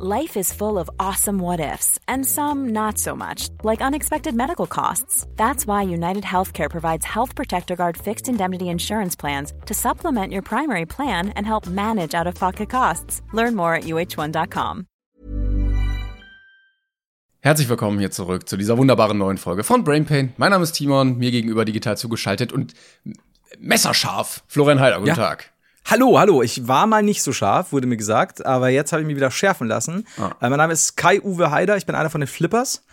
Life is full of awesome what ifs, and some not so much, like unexpected medical costs. That's why United Healthcare provides Health Protector Guard fixed indemnity insurance plans to supplement your primary plan and help manage out of pocket costs. Learn more at uh1.com. Herzlich willkommen hier zurück zu dieser wunderbaren neuen Folge von Brain Pain. Mein Name ist Timon, mir gegenüber digital zugeschaltet und messerscharf. Florian Heider, guten Ja. Tag. Hallo, hallo. Ich war mal nicht so scharf, wurde mir gesagt, aber jetzt habe ich mich wieder schärfen lassen. Ah. Äh, mein Name ist Kai-Uwe Heider, ich bin einer von den Flippers.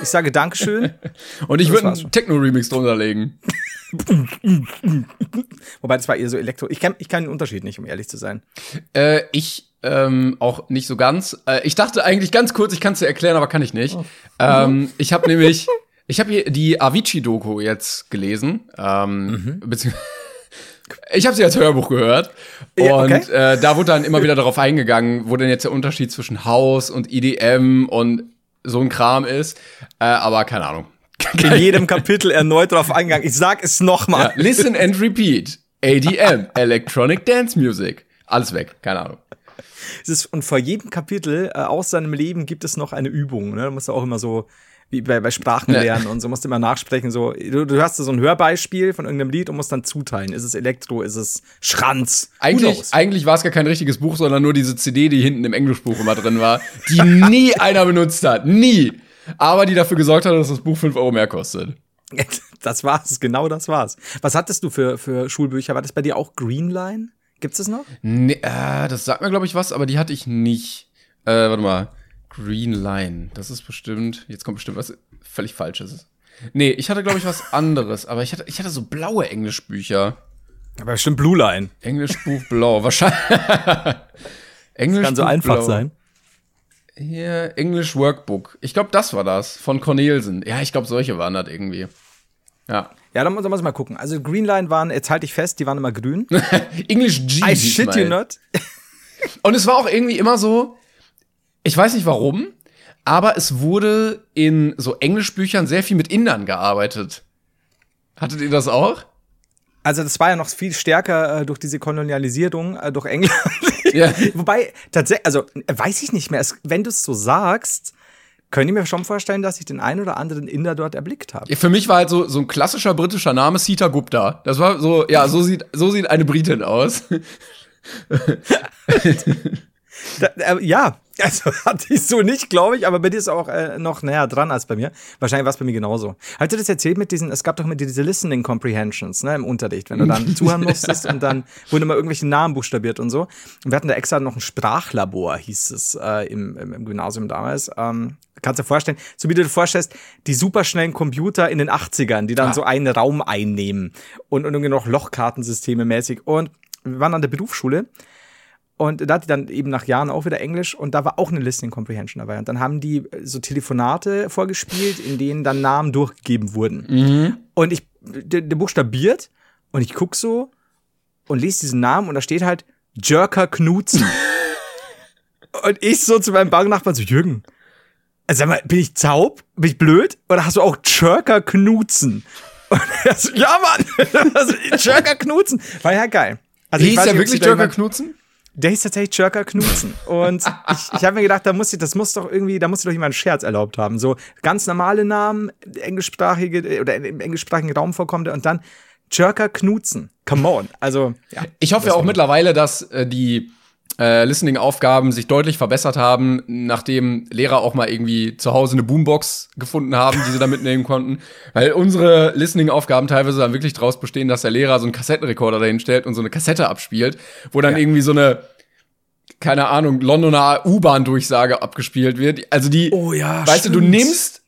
Ich sage Dankeschön. Und ich würde einen. Techno-Remix drunter legen. Wobei das war eher so Elektro. Ich kenne ich kenn den Unterschied nicht, um ehrlich zu sein. Äh, ich ähm, auch nicht so ganz. Äh, ich dachte eigentlich ganz kurz, ich kann es dir erklären, aber kann ich nicht. Ähm, ich habe nämlich, ich habe hier die Avicii-Doku jetzt gelesen. Ähm, beziehungsweise Ich habe sie als Hörbuch gehört Ja, und okay. äh, da wurde dann immer wieder darauf eingegangen, wo denn jetzt der Unterschied zwischen House und EDM und so ein Kram ist. Äh, aber keine Ahnung. In jedem Kapitel erneut darauf eingegangen. Ich sag es Ja, nochmal. listen and repeat. ADM, Electronic Dance Music. Alles weg, keine Ahnung. Es ist, und vor jedem Kapitel äh, aus seinem Leben gibt es noch eine Übung. Ne? Da musst du auch immer so, wie bei, bei Sprachen Ja. lernen und so, musst du immer nachsprechen. So, du, du hörst so ein Hörbeispiel von irgendeinem Lied und musst dann zuteilen. Ist es Elektro, ist es Schranz? Eigentlich, eigentlich war es gar kein richtiges Buch, sondern nur diese CD, die hinten im Englischbuch immer drin war, die nie einer benutzt hat. Nie. Aber die dafür gesorgt hat, dass das Buch 5 Euro mehr kostet. Das war's, genau das war's. Was hattest du für, für Schulbücher? War das bei dir auch Greenline? Gibt's das noch? Nee, äh, das sagt mir, glaube ich, was, aber die hatte ich nicht. Äh, warte mal. Green Line. Das ist bestimmt. Jetzt kommt bestimmt was völlig Falsches. Nee, ich hatte, glaube ich, was anderes, aber ich hatte, ich hatte so blaue Englischbücher. Aber bestimmt Blue Line. Englischbuch blau. Wahrscheinlich. Englischbuch Kann so einfach blau. sein. Hier, English Workbook. Ich glaube, das war das. Von Cornelsen. Ja, ich glaube, solche waren das irgendwie. Ja. Ja, dann, muss- ich mal gucken. Also Greenline waren, jetzt halte ich fest, die waren immer grün. English G. I shit you mal. not. Und es war auch irgendwie immer so, ich weiß nicht warum, aber es wurde in so Englischbüchern sehr viel mit Indern gearbeitet. Hattet ihr das auch? Also das war ja noch viel stärker äh, durch diese Kolonialisierung äh, durch England. Ja. Wobei, tatsächlich, also äh, weiß ich nicht mehr. Es, wenn du es so sagst, könnte ich mir schon vorstellen, dass ich den einen oder anderen Inder dort erblickt habe. Für mich war halt so, so ein klassischer britischer Name Sita Gupta. Das war so, ja, so sieht, so sieht eine Britin aus. Da, äh, ja, also hatte ich so nicht, glaube ich, aber bei dir ist auch äh, noch näher dran als bei mir. Wahrscheinlich war es bei mir genauso. Habt ihr das erzählt mit diesen, es gab doch mit diese Listening Comprehensions ne, im Unterricht, wenn du dann zuhören musstest und dann wurden immer irgendwelche Namen buchstabiert und so. Und wir hatten da extra noch ein Sprachlabor, hieß es äh, im, im, im Gymnasium damals. Ähm, kannst dir vorstellen, so wie du dir vorstellst, die superschnellen Computer in den 80ern, die dann Ah. so einen Raum einnehmen und, und irgendwie noch Lochkartensysteme mäßig. Und wir waren an der Berufsschule und da hatte ich dann eben nach Jahren auch wieder Englisch und da war auch eine Listening Comprehension dabei. Und dann haben die äh, so Telefonate vorgespielt, in denen dann Namen durchgegeben wurden. Und ich, der, der buchstabiert und ich guck so und lese diesen Namen und da steht halt Jerker Knutzen. und ich so zu meinem Banknachbarn so, Jürgen, äh, sag mal, bin ich taub? Bin ich blöd? Oder hast du auch Jerker Knutzen? Und er so, ja, Mann, also, Jerker Knutzen. War ja geil. Also, ich Hieß weiß der wirklich jemand- Knutzen? Der hieß tatsächlich Jerker Knutzen. Und ich, ich habe mir gedacht, da muss ich, das muss doch irgendwie, da muss sich doch jemand einen Scherz erlaubt haben. So ganz normale Namen, englischsprachige oder im englischsprachigen Raum vorkommende und dann Jerker Knutzen. Come on. Also, ja. Ich hoffe ja auch mittlerweile, dass äh, die äh, Listening-Aufgaben sich deutlich verbessert haben, nachdem Lehrer auch mal irgendwie zu Hause eine Boombox gefunden haben, die sie da mitnehmen konnten. Weil unsere Listening-Aufgaben teilweise dann wirklich draus bestehen, dass der Lehrer so einen Kassettenrekorder dahin stellt und so eine Kassette abspielt, wo dann Ja. irgendwie so eine keine Ahnung, Londoner U-Bahn-Durchsage abgespielt wird. Also die, Oh ja, weißt du, du stimmt. nimmst,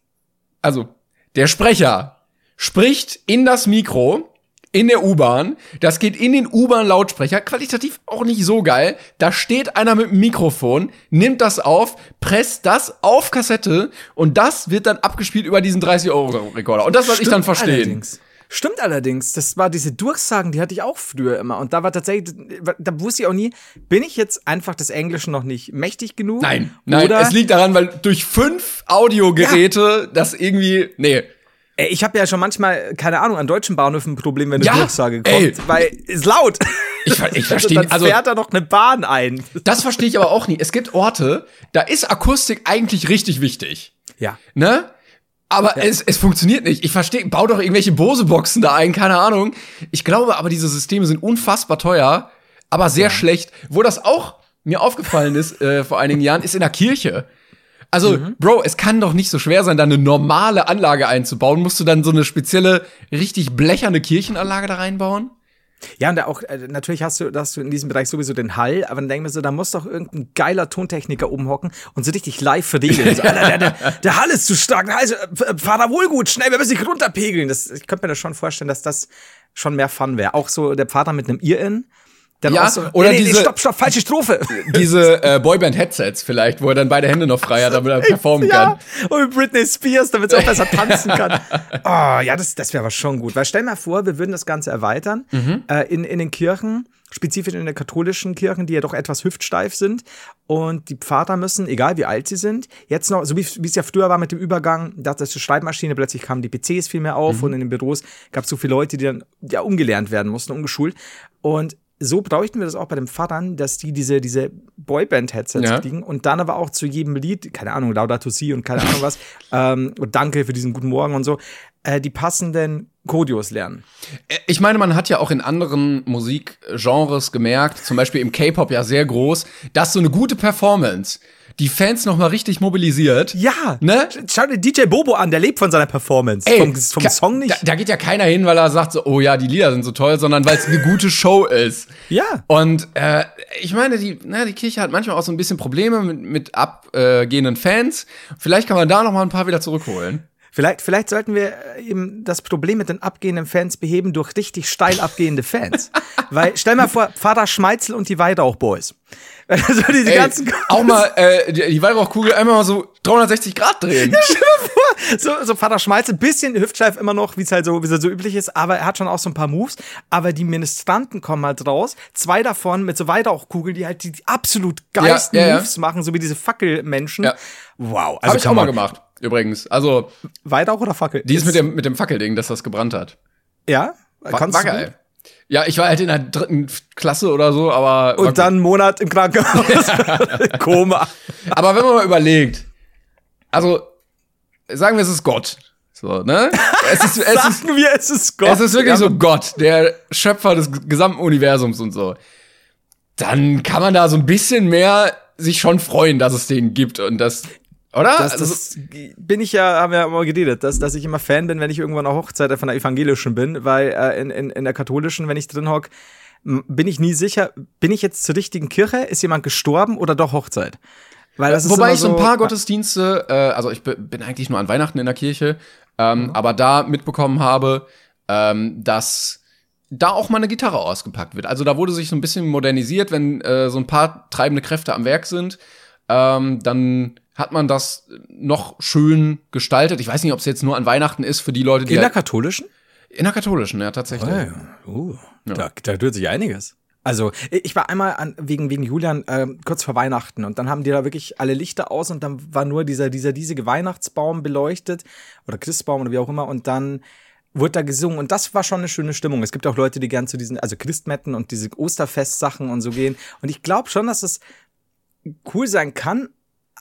also der Sprecher spricht in das Mikro in der U-Bahn, das geht in den U-Bahn-Lautsprecher, qualitativ auch nicht so geil. Da steht einer mit dem Mikrofon, nimmt das auf, presst das auf Kassette und das wird dann abgespielt über diesen 30-Euro-Rekorder. Und das, was ich dann Stimmt verstehe. allerdings. Stimmt allerdings. Das war diese Durchsagen, die hatte ich auch früher immer. Und da war tatsächlich, da wusste ich auch nie, bin ich jetzt einfach des Englischen noch nicht mächtig genug? Nein, nein, Oder es liegt daran, weil durch fünf Audiogeräte das irgendwie, nee, Ey, ich habe ja schon manchmal, keine Ahnung, an deutschen Bahnhöfen ein Problem, wenn eine Ja, Durchsage kommt, ey. weil ist laut. Ich, ich verstehe, Dann also fährt da noch eine Bahn ein. das verstehe ich aber auch nie. Es gibt Orte, da ist Akustik eigentlich richtig wichtig. Ja. Ne? Aber es, es funktioniert nicht. Ich verstehe, bau doch irgendwelche Bose-Boxen da ein, keine Ahnung. Ich glaube aber, diese Systeme sind unfassbar teuer, aber sehr schlecht. Wo das auch mir aufgefallen ist äh, vor einigen Jahren, ist in der Kirche. Also, Bro, es kann doch nicht so schwer sein, da eine normale Anlage einzubauen. Musst du dann so eine spezielle, richtig blecherne Kirchenanlage da reinbauen? Ja, und da auch, äh, natürlich hast du, hast du in diesem Bereich sowieso den Hall, aber dann denken wir so, da muss doch irgendein geiler Tontechniker oben hocken und so richtig live verregeln. So, Alter, der, der, der Hall ist zu stark, also, äh, fahr da wohl gut, schnell, wir müssen dich runterpegeln. Das, ich könnte mir das schon vorstellen, dass das schon mehr Fun wäre. Auch so der Vater mit einem Ear-In. Dann Ja, so, oder nee, nee, diese- stopp, stopp, falsche Strophe. Diese äh, Boyband-Headsets vielleicht, wo er dann beide Hände noch frei hat, damit er performen kann. Ja, und Britney Spears, damit sie auch besser tanzen kann. Oh, ja, das, das wäre aber schon gut. Weil stell mal vor, wir würden das Ganze erweitern Mhm. äh, in, in den Kirchen, spezifisch in den katholischen Kirchen, die ja doch etwas hüftsteif sind. Und die Pfarrer müssen, egal wie alt sie sind, jetzt noch, so wie es ja früher war mit dem Übergang, da das die Schreibmaschine, plötzlich kamen die PCs viel mehr auf Mhm. und in den Büros gab es so viele Leute, die dann ja umgelernt werden mussten, umgeschult. Und so bräuchten wir das auch bei den Pfarrern, dass die diese, diese Boyband-Headsets Ja. kriegen und dann aber auch zu jedem Lied, keine Ahnung, Laudato Si und keine Ahnung was, ähm, und danke für diesen guten Morgen und so, äh, die passenden Kodios lernen. Ich meine, man hat ja auch in anderen Musikgenres gemerkt, zum Beispiel im K-Pop ja sehr groß, dass so eine gute Performance die Fans noch mal richtig mobilisiert. Ja, Ne? Schau dir DJ Bobo an, der lebt von seiner Performance. Ey, vom vom Song nicht. Da, da geht ja keiner hin, weil er sagt so, oh ja, die Lieder sind so toll, sondern weil es eine gute Show ist. Ja. Und äh, ich meine, die, na, die Kirche hat manchmal auch so ein bisschen Probleme mit, mit abgehenden Fans. Vielleicht kann man da noch mal ein paar wieder zurückholen. Vielleicht, vielleicht sollten wir äh, eben das Problem mit den abgehenden Fans beheben durch richtig steil abgehende Fans. Weil, stell mal vor, Vater Schmeitzel und die Weihrauch Boys. Also diese Ey, ganzen auch mal äh, die, die Weihrauchkugel einmal mal so 360 Grad drehen. so, so Vater Schmalzel, bisschen Hüftsteif immer noch, wie es halt so, wie es halt so üblich ist, aber er hat schon auch so ein paar Moves. Aber die Ministranten kommen halt raus. Zwei davon mit so Weihrauchkugeln, die halt die, die absolut geilsten Ja, ja, ja. Moves machen, so wie diese Fackelmenschen. Ja. Wow. Habe ich auch mal gemacht, übrigens. Also, Weihrauch oder Fackel? die ist mit dem, mit dem Fackelding, dass das gebrannt hat. Ja? War, Kannst war geil. Ja, ich war halt in der dritten Klasse oder so, aber. Und dann einen Monat im Krankenhaus. Koma. Aber wenn man mal überlegt, also, sagen wir, es ist Gott. So, ne? Es ist, es ist, Sagen wir, es ist Gott. es ist wirklich Ja, so Gott, der Schöpfer des gesamten Universums und so. Dann kann man da so ein bisschen mehr sich schon freuen, dass es den gibt und das, oder? Das, Also, das bin ich ja, haben wir ja mal geredet, dass, dass ich immer Fan bin, wenn ich irgendwo an einer Hochzeit von der evangelischen bin, weil äh, in, in, in der katholischen, wenn ich drin hock, bin ich nie sicher, bin ich jetzt zur richtigen Kirche? Ist jemand gestorben oder doch Hochzeit? Weil das ist Wobei immer ich so ein so- paar Gottesdienste, äh, also ich bi- bin eigentlich nur an Weihnachten in der Kirche, ähm, Mhm. aber da mitbekommen habe, ähm, dass da auch mal eine Gitarre ausgepackt wird. Also da wurde sich so ein bisschen modernisiert, wenn äh, so ein paar treibende Kräfte am Werk sind, ähm, dann hat man das noch schön gestaltet. Ich weiß nicht, ob es jetzt nur an Weihnachten ist für die Leute, die In der katholischen? in der katholischen, ja tatsächlich. Uh, da, da tut sich einiges. Also, ich war einmal an, wegen, wegen Julian ähm, kurz vor Weihnachten und dann haben die da wirklich alle Lichter aus und dann war nur dieser, dieser riesige Weihnachtsbaum beleuchtet oder Christbaum oder wie auch immer und dann wurde da gesungen und das war schon eine schöne Stimmung. Es gibt auch Leute, die gern zu diesen, also Christmetten und diese Osterfestsachen und so gehen und ich glaube schon, dass es cool sein kann,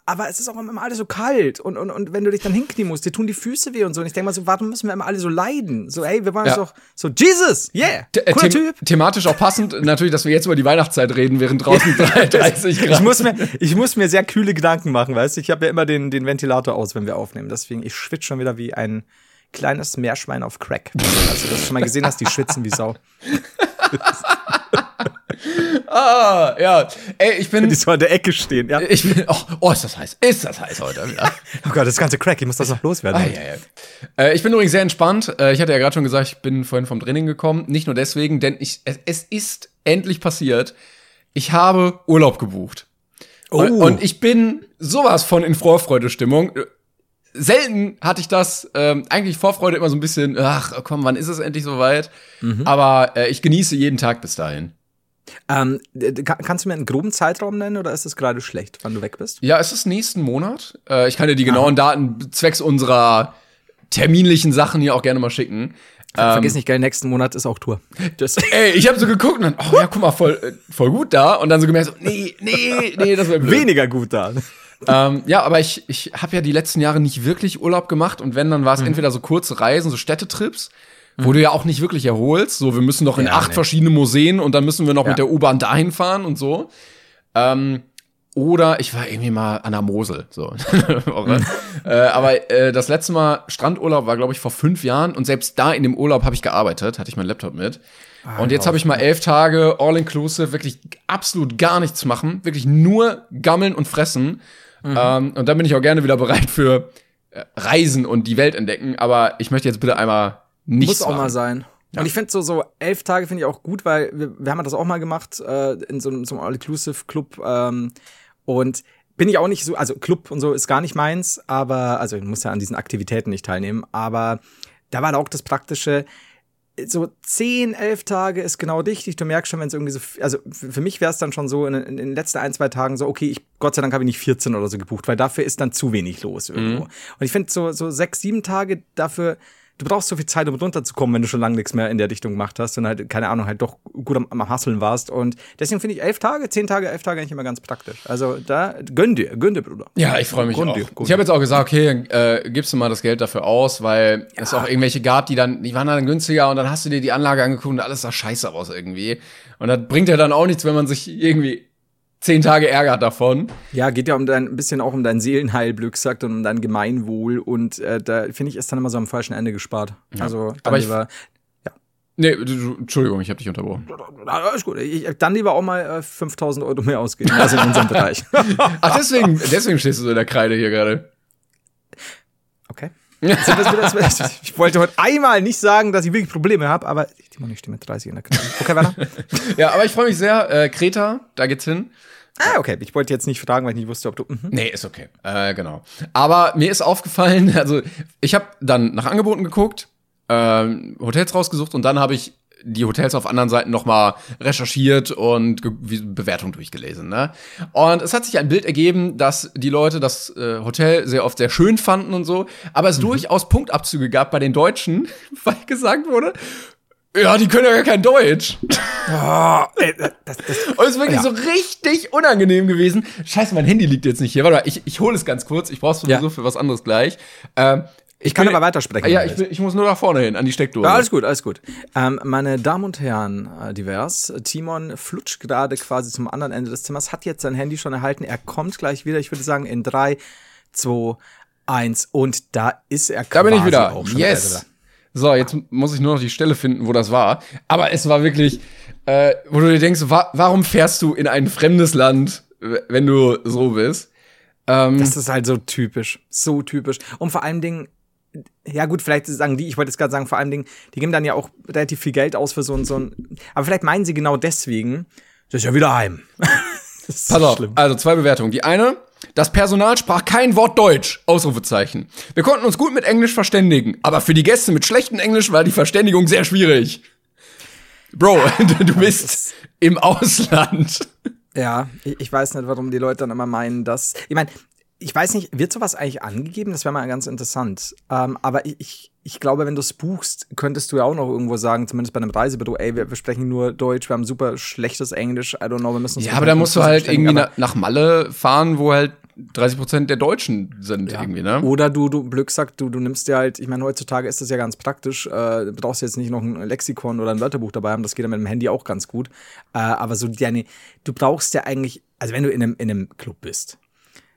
aber es ist auch immer alles so kalt und, und, und wenn du dich dann hinknien musst, dir tun die Füße weh und so. Und ich denke mal so, warum müssen wir immer alle so leiden? So, ey, wir wollen Ja. doch so, Jesus, yeah, The- äh, cooler them Typ. thematisch auch passend, natürlich, dass wir jetzt über die Weihnachtszeit reden, während draußen 33 Grad. Ich muss, mir, ich muss mir sehr kühle Gedanken machen, weißt du? Ich habe ja immer den, den Ventilator aus, wenn wir aufnehmen. Deswegen, ich schwitze schon wieder wie ein kleines Meerschwein auf Crack. Als du das schon mal gesehen hast, die schwitzen wie Sau. Ah, ja. Ey, ich bin. Die so an der Ecke stehen, ja. Ich bin. Oh, oh, ist das heiß. Ist das heiß heute wieder. Oh Gott, das ganze Crack, ich muss das noch loswerden. Ah, ja, ja. Äh, ich bin übrigens sehr entspannt. Äh, ich hatte ja gerade schon gesagt, ich bin vorhin vom Training gekommen. Nicht nur deswegen, denn ich, es, es ist endlich passiert. Ich habe Urlaub gebucht. Und, Oh. und ich bin sowas von in Vorfreude-Stimmung. Selten hatte ich das. Ähm, eigentlich Vorfreude immer so ein bisschen, ach komm, wann ist es endlich soweit? Aber äh, ich genieße jeden Tag bis dahin. Ähm, kannst du mir einen groben Zeitraum nennen oder ist es gerade schlecht, wann du weg bist? Ja, es ist nächsten Monat. Äh, ich kann dir die genauen Daten zwecks unserer terminlichen Sachen hier auch gerne mal schicken. Vergiss nicht, geil, nächsten Monat ist auch Tour. Das Ey, ich habe so geguckt und dann, oh ja, guck mal, voll, äh, voll gut da. Und dann so gemerkt, so, nee, nee, nee, das wäre blöd. Weniger gut da. ähm, ja, aber ich, ich habe ja die letzten Jahre nicht wirklich Urlaub gemacht und wenn, dann war es mhm. entweder so kurze Reisen, so Städtetrips. Wo du ja auch nicht wirklich erholst. So, wir müssen noch in ja, acht nee. verschiene Museen und dann müssen wir noch ja. mit der U-Bahn dahin fahren und so. Ähm, oder ich war irgendwie mal an der Mosel. So. äh, aber äh, das letzte Mal Strandurlaub war, glaube ich, vor fünf Jahren. Und selbst da in dem Urlaub habe ich gearbeitet, hatte ich meinen Laptop mit. Ah, und jetzt habe ich mal elf Tage all-inclusive, wirklich absolut gar nichts machen, wirklich nur gammeln und fressen. Mhm. Ähm, und dann bin ich auch gerne wieder bereit für äh, Reisen und die Welt entdecken. Aber ich möchte jetzt bitte einmal nichts Muss auch machen. mal sein. Ja. Und ich finde so, so elf Tage finde ich auch gut, weil wir, wir haben das auch mal gemacht äh, in so, so einem All-Inclusive-Club. Ähm, und bin ich auch nicht so, also Club und so ist gar nicht meins, aber, also ich muss ja an diesen Aktivitäten nicht teilnehmen, aber da war auch das Praktische, so zehn, elf Tage ist genau richtig. Du merkst schon, wenn es irgendwie so, also für mich wäre es dann schon so in, in, den letzten ein, zwei Tagen so, okay, ich, Gott sei Dank habe ich nicht 14 oder so gebucht, weil dafür ist dann zu wenig los irgendwo. Mhm. Und ich finde so, so sechs, sieben Tage dafür, du brauchst so viel Zeit, um runterzukommen, wenn du schon lange nichts mehr in der Dichtung gemacht hast und halt, keine Ahnung, halt doch gut am, am Hasseln warst. Und deswegen finde ich elf Tage, zehn Tage, elf Tage eigentlich immer ganz praktisch. Also da, gönn dir, gönn dir, Bruder. Ja, ich freue mich gönn auch. Dir, ich habe jetzt auch gesagt, okay, äh, gibst du mal das Geld dafür aus, weil ja. es auch irgendwelche gab, die dann, die waren dann günstiger und dann hast du dir die Anlage angeguckt und alles sah scheiße aus irgendwie. Und das bringt ja dann auch nichts, wenn man sich irgendwie zehn Tage ärgert davon. Ja, geht ja um dein, ein bisschen auch um dein Seelenheilglück, sagt und um dein Gemeinwohl. Und äh, da finde ich, ist dann immer so am falschen Ende gespart. Ja. Also, aber ich, lieber, ja. Nee, du, Entschuldigung, ich habe dich unterbrochen. Alles gut. Ich, dann lieber auch mal äh, 5000 Euro mehr ausgeben, also in unserem Bereich. Ach, deswegen, deswegen stehst du so in der Kreide hier gerade. Okay. ich wollte heute einmal nicht sagen, dass ich wirklich Probleme habe, aber ich stehe mit 30 in der Kreide. Okay, weiter. ja, aber ich freue mich sehr. Äh, Kreta, da geht's hin. Ah, okay. Ich wollte jetzt nicht fragen, weil ich nicht wusste, ob du. Mhm. Nee, ist okay. Äh, genau. Aber mir ist aufgefallen, also ich habe dann nach Angeboten geguckt, äh, Hotels rausgesucht und dann habe ich die Hotels auf anderen Seiten nochmal recherchiert und Bewertungen durchgelesen. Ne? Und es hat sich ein Bild ergeben, dass die Leute das äh, Hotel sehr oft sehr schön fanden und so, aber es mhm. durchaus Punktabzüge gab bei den Deutschen, weil gesagt wurde, ja, die können ja gar kein Deutsch. Oh, ey, das, das, und es ist wirklich ja. so richtig unangenehm gewesen. Scheiße, mein Handy liegt jetzt nicht hier. Warte mal, ich, ich hole es ganz kurz. Ich brauch's sowieso ja. für was anderes gleich. Ähm, ich, kann aber weitersprechen. Ja, ich, ich, muss nur nach vorne hin, an die Steckdose. Ja, alles gut, alles gut. Ähm, meine Damen und Herren, äh, divers, Timon flutscht gerade quasi zum anderen Ende des Zimmers, hat jetzt sein Handy schon erhalten. Er kommt gleich wieder, ich würde sagen, in drei, zwei, eins und da ist er quasi Da bin ich wieder. yes. So, jetzt muss ich nur noch die Stelle finden, wo das war. Aber es war wirklich, äh, wo du dir denkst, wa warum fährst du in ein fremdes Land, wenn du so bist? Ähm, das ist halt so typisch, so typisch. Und vor allen Dingen, ja gut, vielleicht sagen die, ich wollte jetzt gerade sagen, vor allen Dingen, die geben dann ja auch relativ viel Geld aus für so ein, so ein, aber vielleicht meinen sie genau deswegen, das ist ja wieder heim. Pass auf, schlimm. also zwei Bewertungen. Die eine, das Personal sprach kein Wort Deutsch. Ausrufezeichen. Wir konnten uns gut mit Englisch verständigen, aber für die Gäste mit schlechtem Englisch war die Verständigung sehr schwierig. Bro, du bist im Ausland. Ja, ich weiß nicht, warum die Leute dann immer meinen, dass. Ich meine, ich weiß nicht, wird sowas eigentlich angegeben? Das wäre mal ganz interessant. Ähm, aber ich, ich glaube, wenn du es buchst, könntest du ja auch noch irgendwo sagen, zumindest bei einem Reisebüro, ey, wir, wir, sprechen nur Deutsch, wir haben super schlechtes Englisch, I don't know, wir müssen uns Ja, aber da musst du halt irgendwie nach, nach Malle fahren, wo halt 30 Prozent der Deutschen sind ja. irgendwie, ne? Oder du, du Glück sagt, du, du nimmst dir halt, ich meine, heutzutage ist das ja ganz praktisch, äh, du brauchst jetzt nicht noch ein Lexikon oder ein Wörterbuch dabei haben, das geht dann mit dem Handy auch ganz gut. Äh, aber so deine, du brauchst ja eigentlich, also wenn du in einem, in einem Club bist,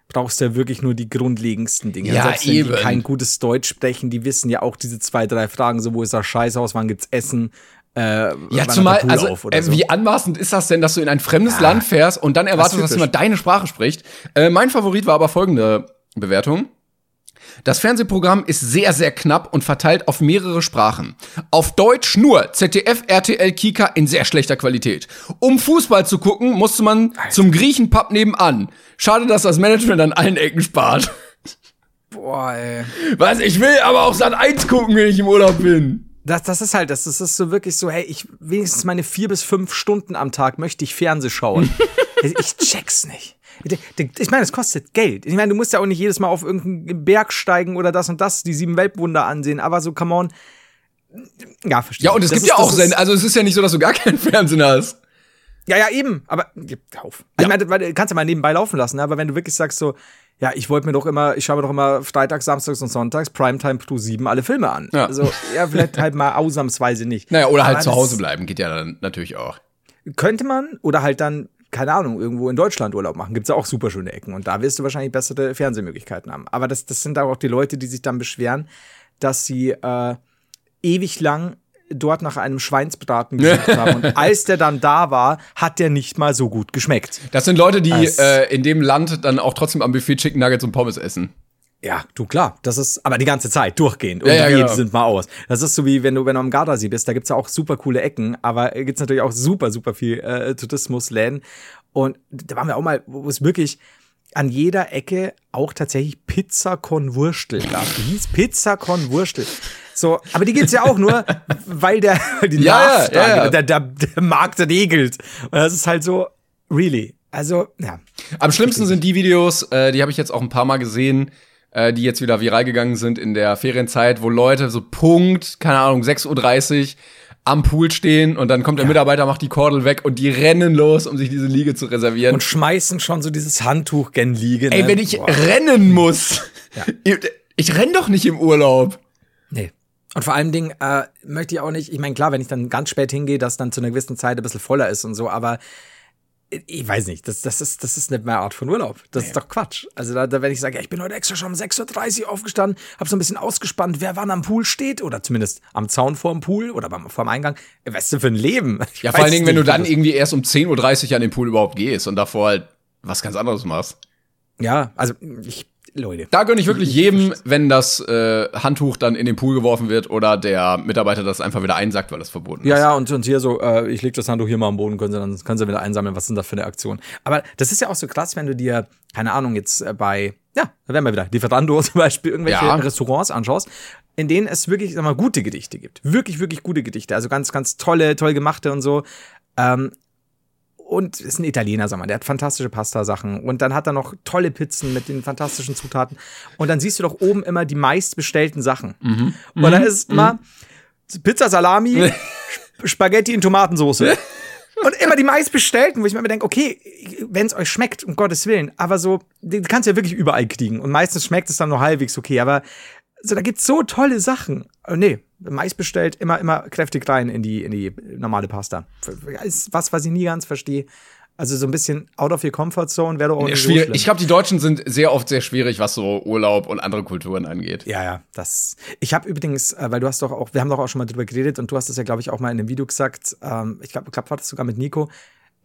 brauchst du ja wirklich nur die grundlegendsten Dinge. Ja, Selbst eben. die kein gutes Deutsch sprechen, die wissen ja auch diese zwei, drei Fragen, so wo ist das Scheißhaus, wann gibt's Essen, äh, ja, zumal, also, äh, so. wie anmaßend ist das denn, dass du in ein fremdes ja, Land fährst und dann erwartest, das dass jemand deine Sprache spricht? Äh, mein Favorit war aber folgende Bewertung. Das Fernsehprogramm ist sehr, sehr knapp und verteilt auf mehrere Sprachen. Auf Deutsch nur ZDF, RTL, Kika in sehr schlechter Qualität. Um Fußball zu gucken, musste man Alter. zum Griechenpub nebenan. Schade, dass das Management an allen Ecken spart. Boah, ey. Was, ich will aber auch Sat 1 gucken, wenn ich im Urlaub bin. Das, das ist halt, das, das ist so wirklich so, hey, ich wenigstens meine vier bis fünf Stunden am Tag möchte ich Fernseh schauen. ich check's nicht. Ich meine, es kostet Geld. Ich meine, du musst ja auch nicht jedes Mal auf irgendeinen Berg steigen oder das und das, die sieben Weltwunder ansehen, aber so, come on. Ja, verstehe. Ja, und es das gibt ist, ja auch Sender, also es ist ja nicht so, dass du gar keinen Fernsehen hast. Ja, ja, eben, aber auf. Ja. Ich meine, kannst du mal nebenbei laufen lassen, ne? aber wenn du wirklich sagst so, ja, ich wollte mir doch immer, ich schaue mir doch immer Freitags, Samstags und Sonntags Primetime Pro 7 alle Filme an. Ja. Also, ja, vielleicht halt mal ausnahmsweise nicht. Naja, oder halt aber halt zu Hause bleiben, geht ja dann natürlich auch. Könnte man, oder halt dann, keine Ahnung, irgendwo in Deutschland Urlaub machen. Gibt's ja auch super schöne Ecken und da wirst du wahrscheinlich bessere Fernsehmöglichkeiten haben. Aber das, das sind auch die Leute, die sich dann beschweren, dass sie äh, ewig lang dort nach einem Schweinsbraten gesucht haben. Und als der dann da war, hat der nicht mal so gut geschmeckt. Das sind Leute, die äh, in dem Land dann auch trotzdem am Buffet Chicken Nuggets und Pommes essen. Ja, du klar, das ist aber die ganze Zeit durchgehend und ja, ja, genau. sind mal aus. Das ist so wie wenn du wenn du am Gardasee bist, da gibt's ja auch super coole Ecken, aber gibt's natürlich auch super super viel äh, Tourismusläden und da waren wir auch mal, wo es wirklich an jeder Ecke auch tatsächlich Pizza con Wurstel gab. Die hieß Pizza con Wurstel. So, aber die gibt's ja auch nur, weil der die ja, ja, ja. Der, der, der Markt regelt. Und das ist halt so, really. Also, ja. Am schlimmsten sind die Videos, äh, die habe ich jetzt auch ein paar Mal gesehen, äh, die jetzt wieder viral gegangen sind in der Ferienzeit, wo Leute so Punkt, keine Ahnung, 6.30 Uhr am Pool stehen und dann kommt der ja. Mitarbeiter, macht die Kordel weg und die rennen los, um sich diese Liege zu reservieren. Und schmeißen schon so dieses Handtuch gen Liege. Ne? Ey, wenn ich Boah. rennen muss. Ja. Ich, ich renn doch nicht im Urlaub. Nee. Und vor allen Dingen äh, möchte ich auch nicht, ich meine, klar, wenn ich dann ganz spät hingehe, dass dann zu einer gewissen Zeit ein bisschen voller ist und so, aber ich weiß nicht, das, das, ist, das ist nicht meine Art von Urlaub. Das nee. ist doch Quatsch. Also da, da wenn ich sage, ja, ich bin heute extra schon um 6.30 Uhr aufgestanden, habe so ein bisschen ausgespannt, wer wann am Pool steht oder zumindest am Zaun vorm Pool oder beim, vorm Eingang. Was du für ein Leben? Ich ja, vor allen Dingen, wenn du dann irgendwie erst um 10.30 Uhr an den Pool überhaupt gehst und davor halt was ganz anderes machst. Ja, also ich Leute. Da gönne ich wirklich jedem, wenn das äh, Handtuch dann in den Pool geworfen wird oder der Mitarbeiter das einfach wieder einsackt, weil es verboten ja, ist. Ja, ja, und, und hier so, äh, ich leg das Handtuch hier mal am Boden, können sie dann können sie wieder einsammeln, was sind das für eine Aktion. Aber das ist ja auch so krass, wenn du dir, keine Ahnung, jetzt äh, bei, ja, da werden wir wieder, Lieferando zum Beispiel, irgendwelche ja. Restaurants anschaust, in denen es wirklich, sag mal, gute Gedichte gibt. Wirklich, wirklich gute Gedichte. Also ganz, ganz tolle, toll gemachte und so. Ähm, und ist ein Italiener, sag mal, der hat fantastische Pasta-Sachen und dann hat er noch tolle Pizzen mit den fantastischen Zutaten und dann siehst du doch oben immer die meistbestellten Sachen. Mhm. Und dann mhm. ist immer mhm. Pizza Salami, Spaghetti in Tomatensauce. Und immer die meistbestellten, wo ich mir immer denke, okay, wenn es euch schmeckt, um Gottes Willen, aber so, die kannst du ja wirklich überall kriegen. Und meistens schmeckt es dann nur halbwegs okay, aber so, da gibt's so tolle Sachen. Oh, nee, Mais bestellt, immer, immer kräftig rein in die, in die normale Pasta. Ist was, was ich nie ganz verstehe. Also so ein bisschen out of your comfort zone wäre doch auch nicht schwierig. So ich glaube, die Deutschen sind sehr oft sehr schwierig, was so Urlaub und andere Kulturen angeht. Ja, ja, das. Ich habe übrigens, äh, weil du hast doch auch, wir haben doch auch schon mal drüber geredet und du hast es ja, glaube ich, auch mal in einem Video gesagt. Ähm, ich glaube, glaub, war das sogar mit Nico.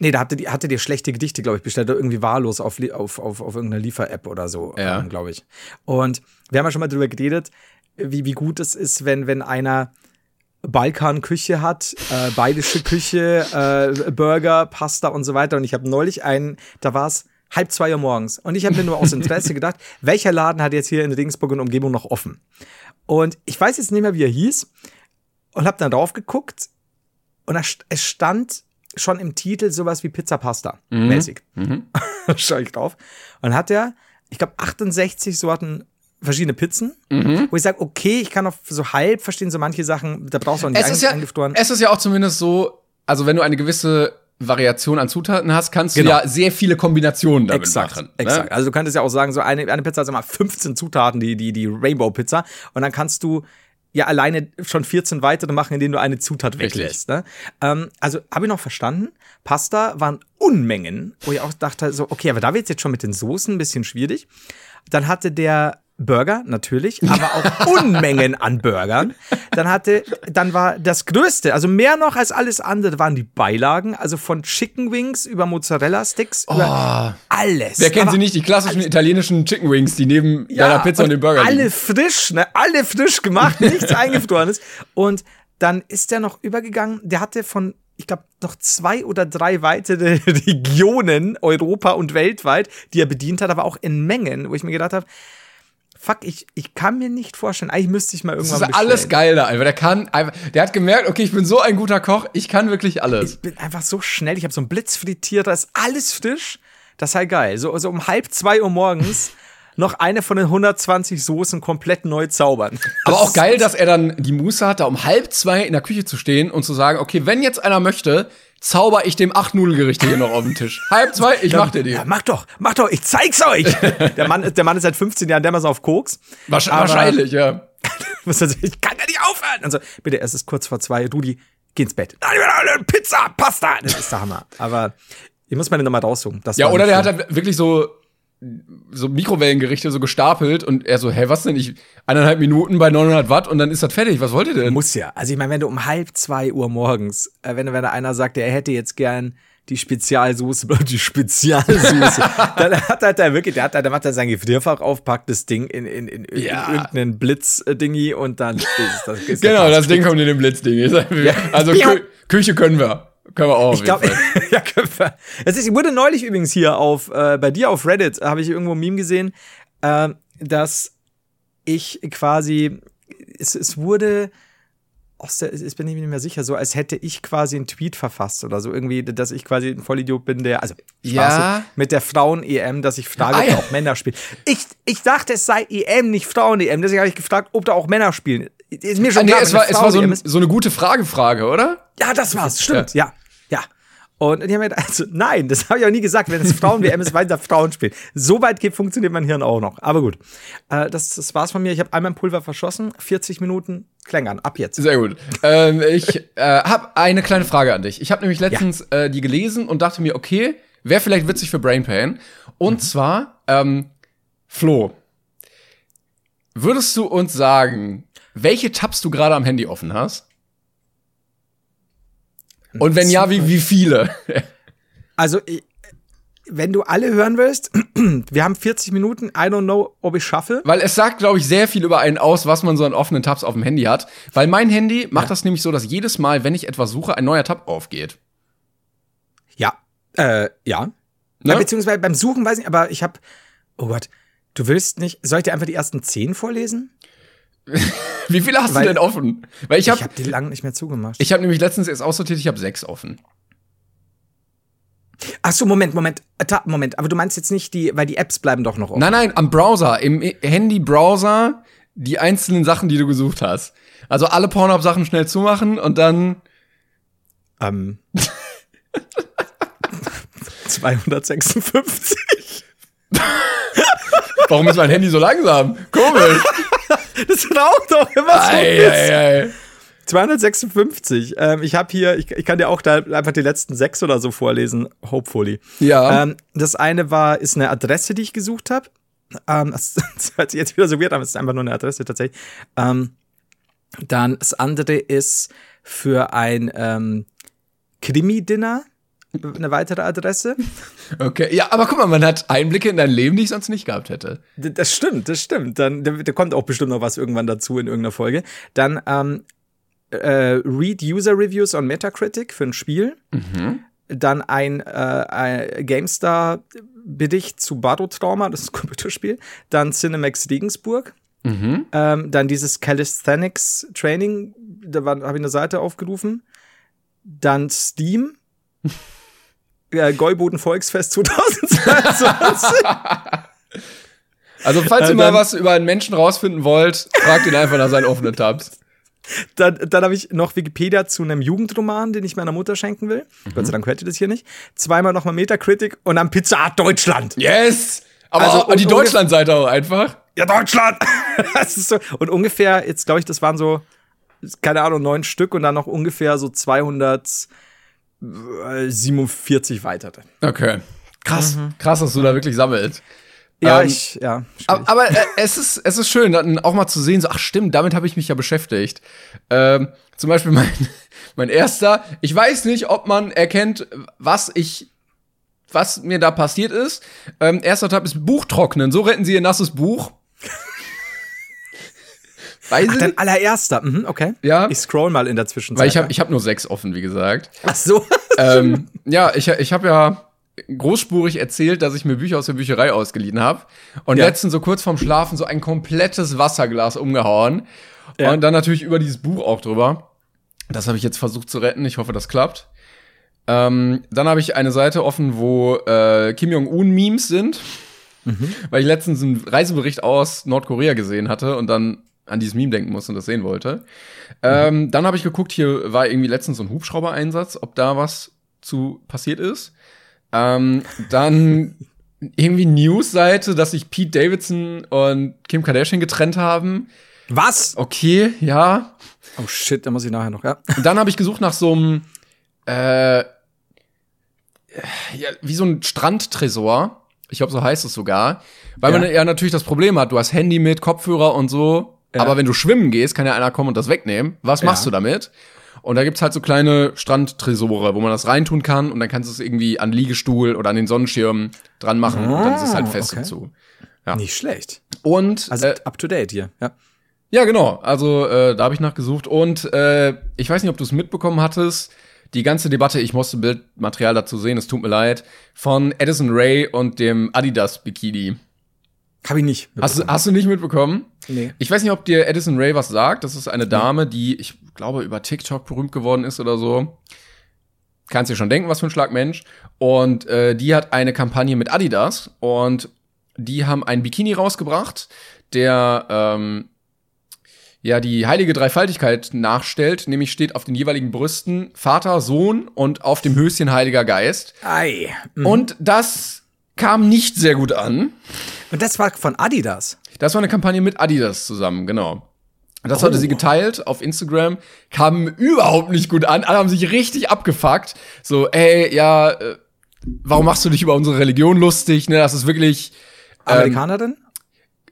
Nee, da hatte, die, hatte dir schlechte Gedichte, glaube ich, bestellt, irgendwie wahllos auf, auf, auf, auf irgendeiner Liefer-App oder so, ja. ähm, glaube ich. Und wir haben ja schon mal drüber geredet, wie, wie gut es ist, wenn, wenn einer Balkanküche hat, äh, bayerische Küche, äh, Burger, Pasta und so weiter. Und ich habe neulich einen, da war es halb zwei Uhr morgens. Und ich habe mir nur aus Interesse gedacht, welcher Laden hat jetzt hier in Regensburg und Umgebung noch offen? Und ich weiß jetzt nicht mehr, wie er hieß. Und habe dann drauf geguckt. Und es stand schon im Titel sowas wie Pizza Pasta mhm. mäßig. Mhm. Schau ich drauf. Und hat er, ich glaube, 68 Sorten verschiedene Pizzen, mhm. wo ich sage, okay, ich kann auch so halb verstehen, so manche Sachen, da brauchst du auch nicht es ist ja, eingefroren. Es ist ja auch zumindest so, also wenn du eine gewisse Variation an Zutaten hast, kannst genau. du ja sehr viele Kombinationen damit exakt, machen. Ne? Exakt. Also du könntest ja auch sagen, so eine, eine Pizza hat immer 15 Zutaten, die, die, die Rainbow-Pizza. Und dann kannst du ja alleine schon 14 weitere machen, indem du eine Zutat weglässt. Ne? Ähm, also habe ich noch verstanden. Pasta waren Unmengen, wo ich auch dachte, so, okay, aber da wird es jetzt schon mit den Soßen ein bisschen schwierig. Dann hatte der Burger, natürlich, aber auch Unmengen an Burgern. Dann hatte, dann war das Größte, also mehr noch als alles andere, waren die Beilagen, also von Chicken Wings über Mozzarella Sticks, oh. über alles. Wer kennt aber sie nicht, die klassischen alles. italienischen Chicken Wings, die neben ja, deiner Pizza und, und dem Burger Alle liegen. frisch, ne, alle frisch gemacht, nichts eingefrorenes. Und dann ist der noch übergegangen, der hatte von ich glaube, noch zwei oder drei weitere Regionen, Europa und weltweit, die er bedient hat, aber auch in Mengen, wo ich mir gedacht habe, fuck, ich, ich kann mir nicht vorstellen, eigentlich müsste ich mal irgendwann. Das ist bestellen. alles geil da einfach. Der kann einfach, der hat gemerkt, okay, ich bin so ein guter Koch, ich kann wirklich alles. Ich bin einfach so schnell, ich habe so einen Blitz frittiert, da ist alles frisch. Das sei geil. So, so um halb zwei Uhr morgens noch eine von den 120 Soßen komplett neu zaubern. Aber auch geil, dass er dann die Muße hat, da um halb zwei in der Küche zu stehen und zu sagen, okay, wenn jetzt einer möchte, zauber ich dem acht Nudelgerichte hier noch auf den Tisch. Halb zwei, ich mach dir die. Ja, mach doch, mach doch, ich zeig's euch. der, Mann, ist- der Mann ist seit 15 Jahren dermaßen auf Koks. Wahrscheinlich, ja. Ich kann ja nicht aufhören. Also, bitte, es ist kurz vor zwei. Rudi, geh ins Bett. Pizza, Pasta. Das ist der Hammer. Aber ich muss meine Nummer raussuchen. Das Ja, oder der hat halt wirklich so so Mikrowellengerichte so gestapelt und er so, hä, was denn? Ich eineinhalb Minuten bei 900 Watt und dann ist das fertig. Was wollt ihr denn? Muss ja. Also ich meine, wenn du um halb zwei Uhr morgens, äh, wenn, wenn da einer sagt, er hätte jetzt gern die Spezialsoße, die Spezialsoße, dann hat er da wirklich, der hat da, der macht er sein Gefrierfach auf, packt das Ding in, in, in, Ja. in irgendeinen Blitz-Dingi und dann ist das. Ist Genau, das Ding kommt in den Blitzding. Also Kü Küche können wir. Können wir auch. Ich glaube, ja, können wir. Es ist, ich wurde neulich übrigens hier auf, äh, bei dir auf Reddit, habe ich irgendwo ein Meme gesehen, äh, dass ich quasi, es, es wurde aus der, ich bin mir nicht mehr sicher, so als hätte ich quasi einen Tweet verfasst oder so irgendwie, dass ich quasi ein Vollidiot bin, der, also Ja. mit der Frauen-EM, dass ich frage, Ah, ob da auch Männer spielen. Ich, ich dachte, es sei EM, nicht Frauen-EM, deswegen habe ich gefragt, ob da auch Männer spielen. Ist mir schon Ah, nee, klar, es war, es war so, ein, so eine gute Frage-Frage, oder? Ja, das war's, stimmt, ja, ja. Und die haben mir gedacht, also, nein, das habe ich auch nie gesagt, wenn es Frauen-WM ist, weil da Frauen spielen. So weit geht, funktioniert mein Hirn auch noch. Aber gut, äh, das, das war's von mir. Ich habe einmal ein Pulver verschossen, 40 Minuten klängern, ab jetzt. Sehr gut. ähm, ich äh, habe eine kleine Frage an dich. Ich habe nämlich letztens äh, die gelesen und dachte mir, okay, wäre vielleicht witzig für Brain Pain. Und zwar, ähm, Flo, würdest du uns sagen, welche Tabs du gerade am Handy offen hast? Und wenn ja, wie, wie viele? Also, wenn du alle hören willst, wir haben 40 Minuten, I don't know, ob ich schaffe. Weil es sagt, glaube ich, sehr viel über einen aus, was man so an offenen Tabs auf dem Handy hat. Weil mein Handy macht das nämlich so, dass jedes Mal, wenn ich etwas suche, ein neuer Tab aufgeht. Ja, äh, ja. Ne? Ja, beziehungsweise beim Suchen weiß ich, aber ich habe, oh Gott, du willst nicht, soll ich dir einfach die ersten 10 vorlesen? Wie viele hast Weil- du denn offen? Weil ich habe habe die lang nicht mehr zugemacht. Ich habe nämlich letztens erst aussortiert, ich habe sechs offen. Ach so, Moment, Moment, äh, Moment. Aber du meinst jetzt nicht die, weil die Apps bleiben doch noch offen. Nein, nein, am Browser, im Handy-Browser, die einzelnen Sachen, die du gesucht hast. Also alle Pornhub-Sachen schnell zumachen und dann. Ähm. 256. Warum ist mein Handy so langsam? Komisch. Das braucht doch immer so ei, ei, ei. 256. Ähm, ich habe hier, ich, ich kann dir auch da einfach die letzten sechs oder so vorlesen, hopefully. Ja. Ähm, das eine war, ist eine Adresse, die ich gesucht habe. Ähm, das, das hört sich jetzt wieder so weird an, aber es ist einfach nur eine Adresse tatsächlich. Ähm, dann das andere ist für ein ähm, Krimi-Dinner eine weitere Adresse. Okay. Ja, aber guck mal, man hat Einblicke in dein Leben, die ich sonst nicht gehabt hätte. Das stimmt, das stimmt. Dann da, kommt auch bestimmt noch was irgendwann dazu in irgendeiner Folge. Dann ähm, äh, Read User Reviews on Metacritic für ein Spiel. Dann ein, äh, ein GameStar-Bericht zu Barotrauma, das ist ein Computerspiel. Dann Cinemax Regensburg. Ähm, dann dieses Calisthenics Training, da habe ich eine Seite aufgerufen. Dann Steam. Ja, Gäuboden Volksfest 2022. Also, falls Äh, ihr mal was über einen Menschen rausfinden wollt, fragt ihn einfach nach seinen offenen Tabs. Dann, dann habe ich noch Wikipedia zu einem Jugendroman, den ich meiner Mutter schenken will. Gott sei Dank hört ihr das hier nicht. Zweimal nochmal Metacritic und dann Pizza Hut Deutschland. Yes! Aber Also, auch die Deutschlandseite auch einfach. Ja, Deutschland! das ist so. Und ungefähr, jetzt glaube ich, das waren so, keine Ahnung, neun Stück und dann noch ungefähr so 247 weitere. Okay. Krass. Krass, dass du da wirklich sammelst. Ja, Ähm, ich, ja. Aber, aber äh, es, ist, es ist schön, dann auch mal zu sehen, so, ach stimmt, damit habe ich mich ja beschäftigt. Ähm, zum Beispiel mein, mein erster, ich weiß nicht, ob man erkennt, was ich, was mir da passiert ist. Ähm, erster Tab ist Buch trocknen, so retten sie ihr nasses Buch. Weiß Ach, ich dein allererster. Mhm, okay. Ja. Ich scroll mal in der Zwischenzeit. weil ich habe ich hab nur sechs offen, wie gesagt. Ach so. ähm, ja, ich, ich habe ja großspurig erzählt, dass ich mir Bücher aus der Bücherei ausgeliehen habe. Und Ja. letztens so kurz vorm Schlafen so ein komplettes Wasserglas umgehauen. Ja. Und dann natürlich über dieses Buch auch drüber. Das habe ich jetzt versucht zu retten. Ich hoffe, das klappt. Ähm, dann habe ich eine Seite offen, wo äh, Kim Jong-un-Memes sind, mhm. weil ich letztens einen Reisebericht aus Nordkorea gesehen hatte und dann an dieses Meme denken musste und das sehen wollte. Ähm, dann habe ich geguckt, hier war irgendwie letztens so ein Hubschrauber-Einsatz, ob da was zu passiert ist. Ähm, dann irgendwie News-Seite, dass sich Pete Davidson und Kim Kardashian getrennt haben. Was? Okay, ja. Oh shit, da muss ich nachher noch, ja. Und dann habe ich gesucht nach so einem, äh, ja, wie so ein Strandtresor. Ich glaube, so heißt es sogar. Weil ja. man ja natürlich das Problem hat, du hast Handy mit, Kopfhörer und so. Ja. Aber wenn du schwimmen gehst, kann ja einer kommen und das wegnehmen. Was ja. machst du damit? Und da gibt's halt so kleine Strandtresore, wo man das reintun kann und dann kannst du es irgendwie an Liegestuhl oder an den Sonnenschirm dran machen oh, und dann ist es halt fest okay. dazu. Ja. Nicht schlecht. Und also äh, up to date hier, ja. Ja, genau. Also äh, da habe ich nachgesucht und äh, ich weiß nicht, ob du es mitbekommen hattest. Die ganze Debatte, ich musste Bildmaterial dazu sehen, es tut mir leid, von Edison Ray und dem Adidas Bikini. Hab ich nicht. Hast, du, hast du nicht mitbekommen? Nee. Ich weiß nicht, ob dir Edison Ray was sagt. Das ist eine Dame, die, ich glaube, über TikTok berühmt geworden ist oder so. Kannst dir schon denken, was für ein Schlagmensch. Und äh, die hat eine Kampagne mit Adidas und die haben einen Bikini rausgebracht, der ähm, ja die heilige Dreifaltigkeit nachstellt, nämlich steht auf den jeweiligen Brüsten Vater, Sohn und auf dem Höschen Heiliger Geist. Ei. Mhm. Und das kam nicht sehr gut an. Und das war von Adidas. Das war eine Kampagne mit Adidas zusammen, genau. Das oh. hatte sie geteilt auf Instagram, kam überhaupt nicht gut an. Alle haben sich richtig abgefuckt. So, ey, ja, äh, warum machst du dich über unsere Religion lustig? Ne, das ist wirklich. Ähm, Amerikanerin?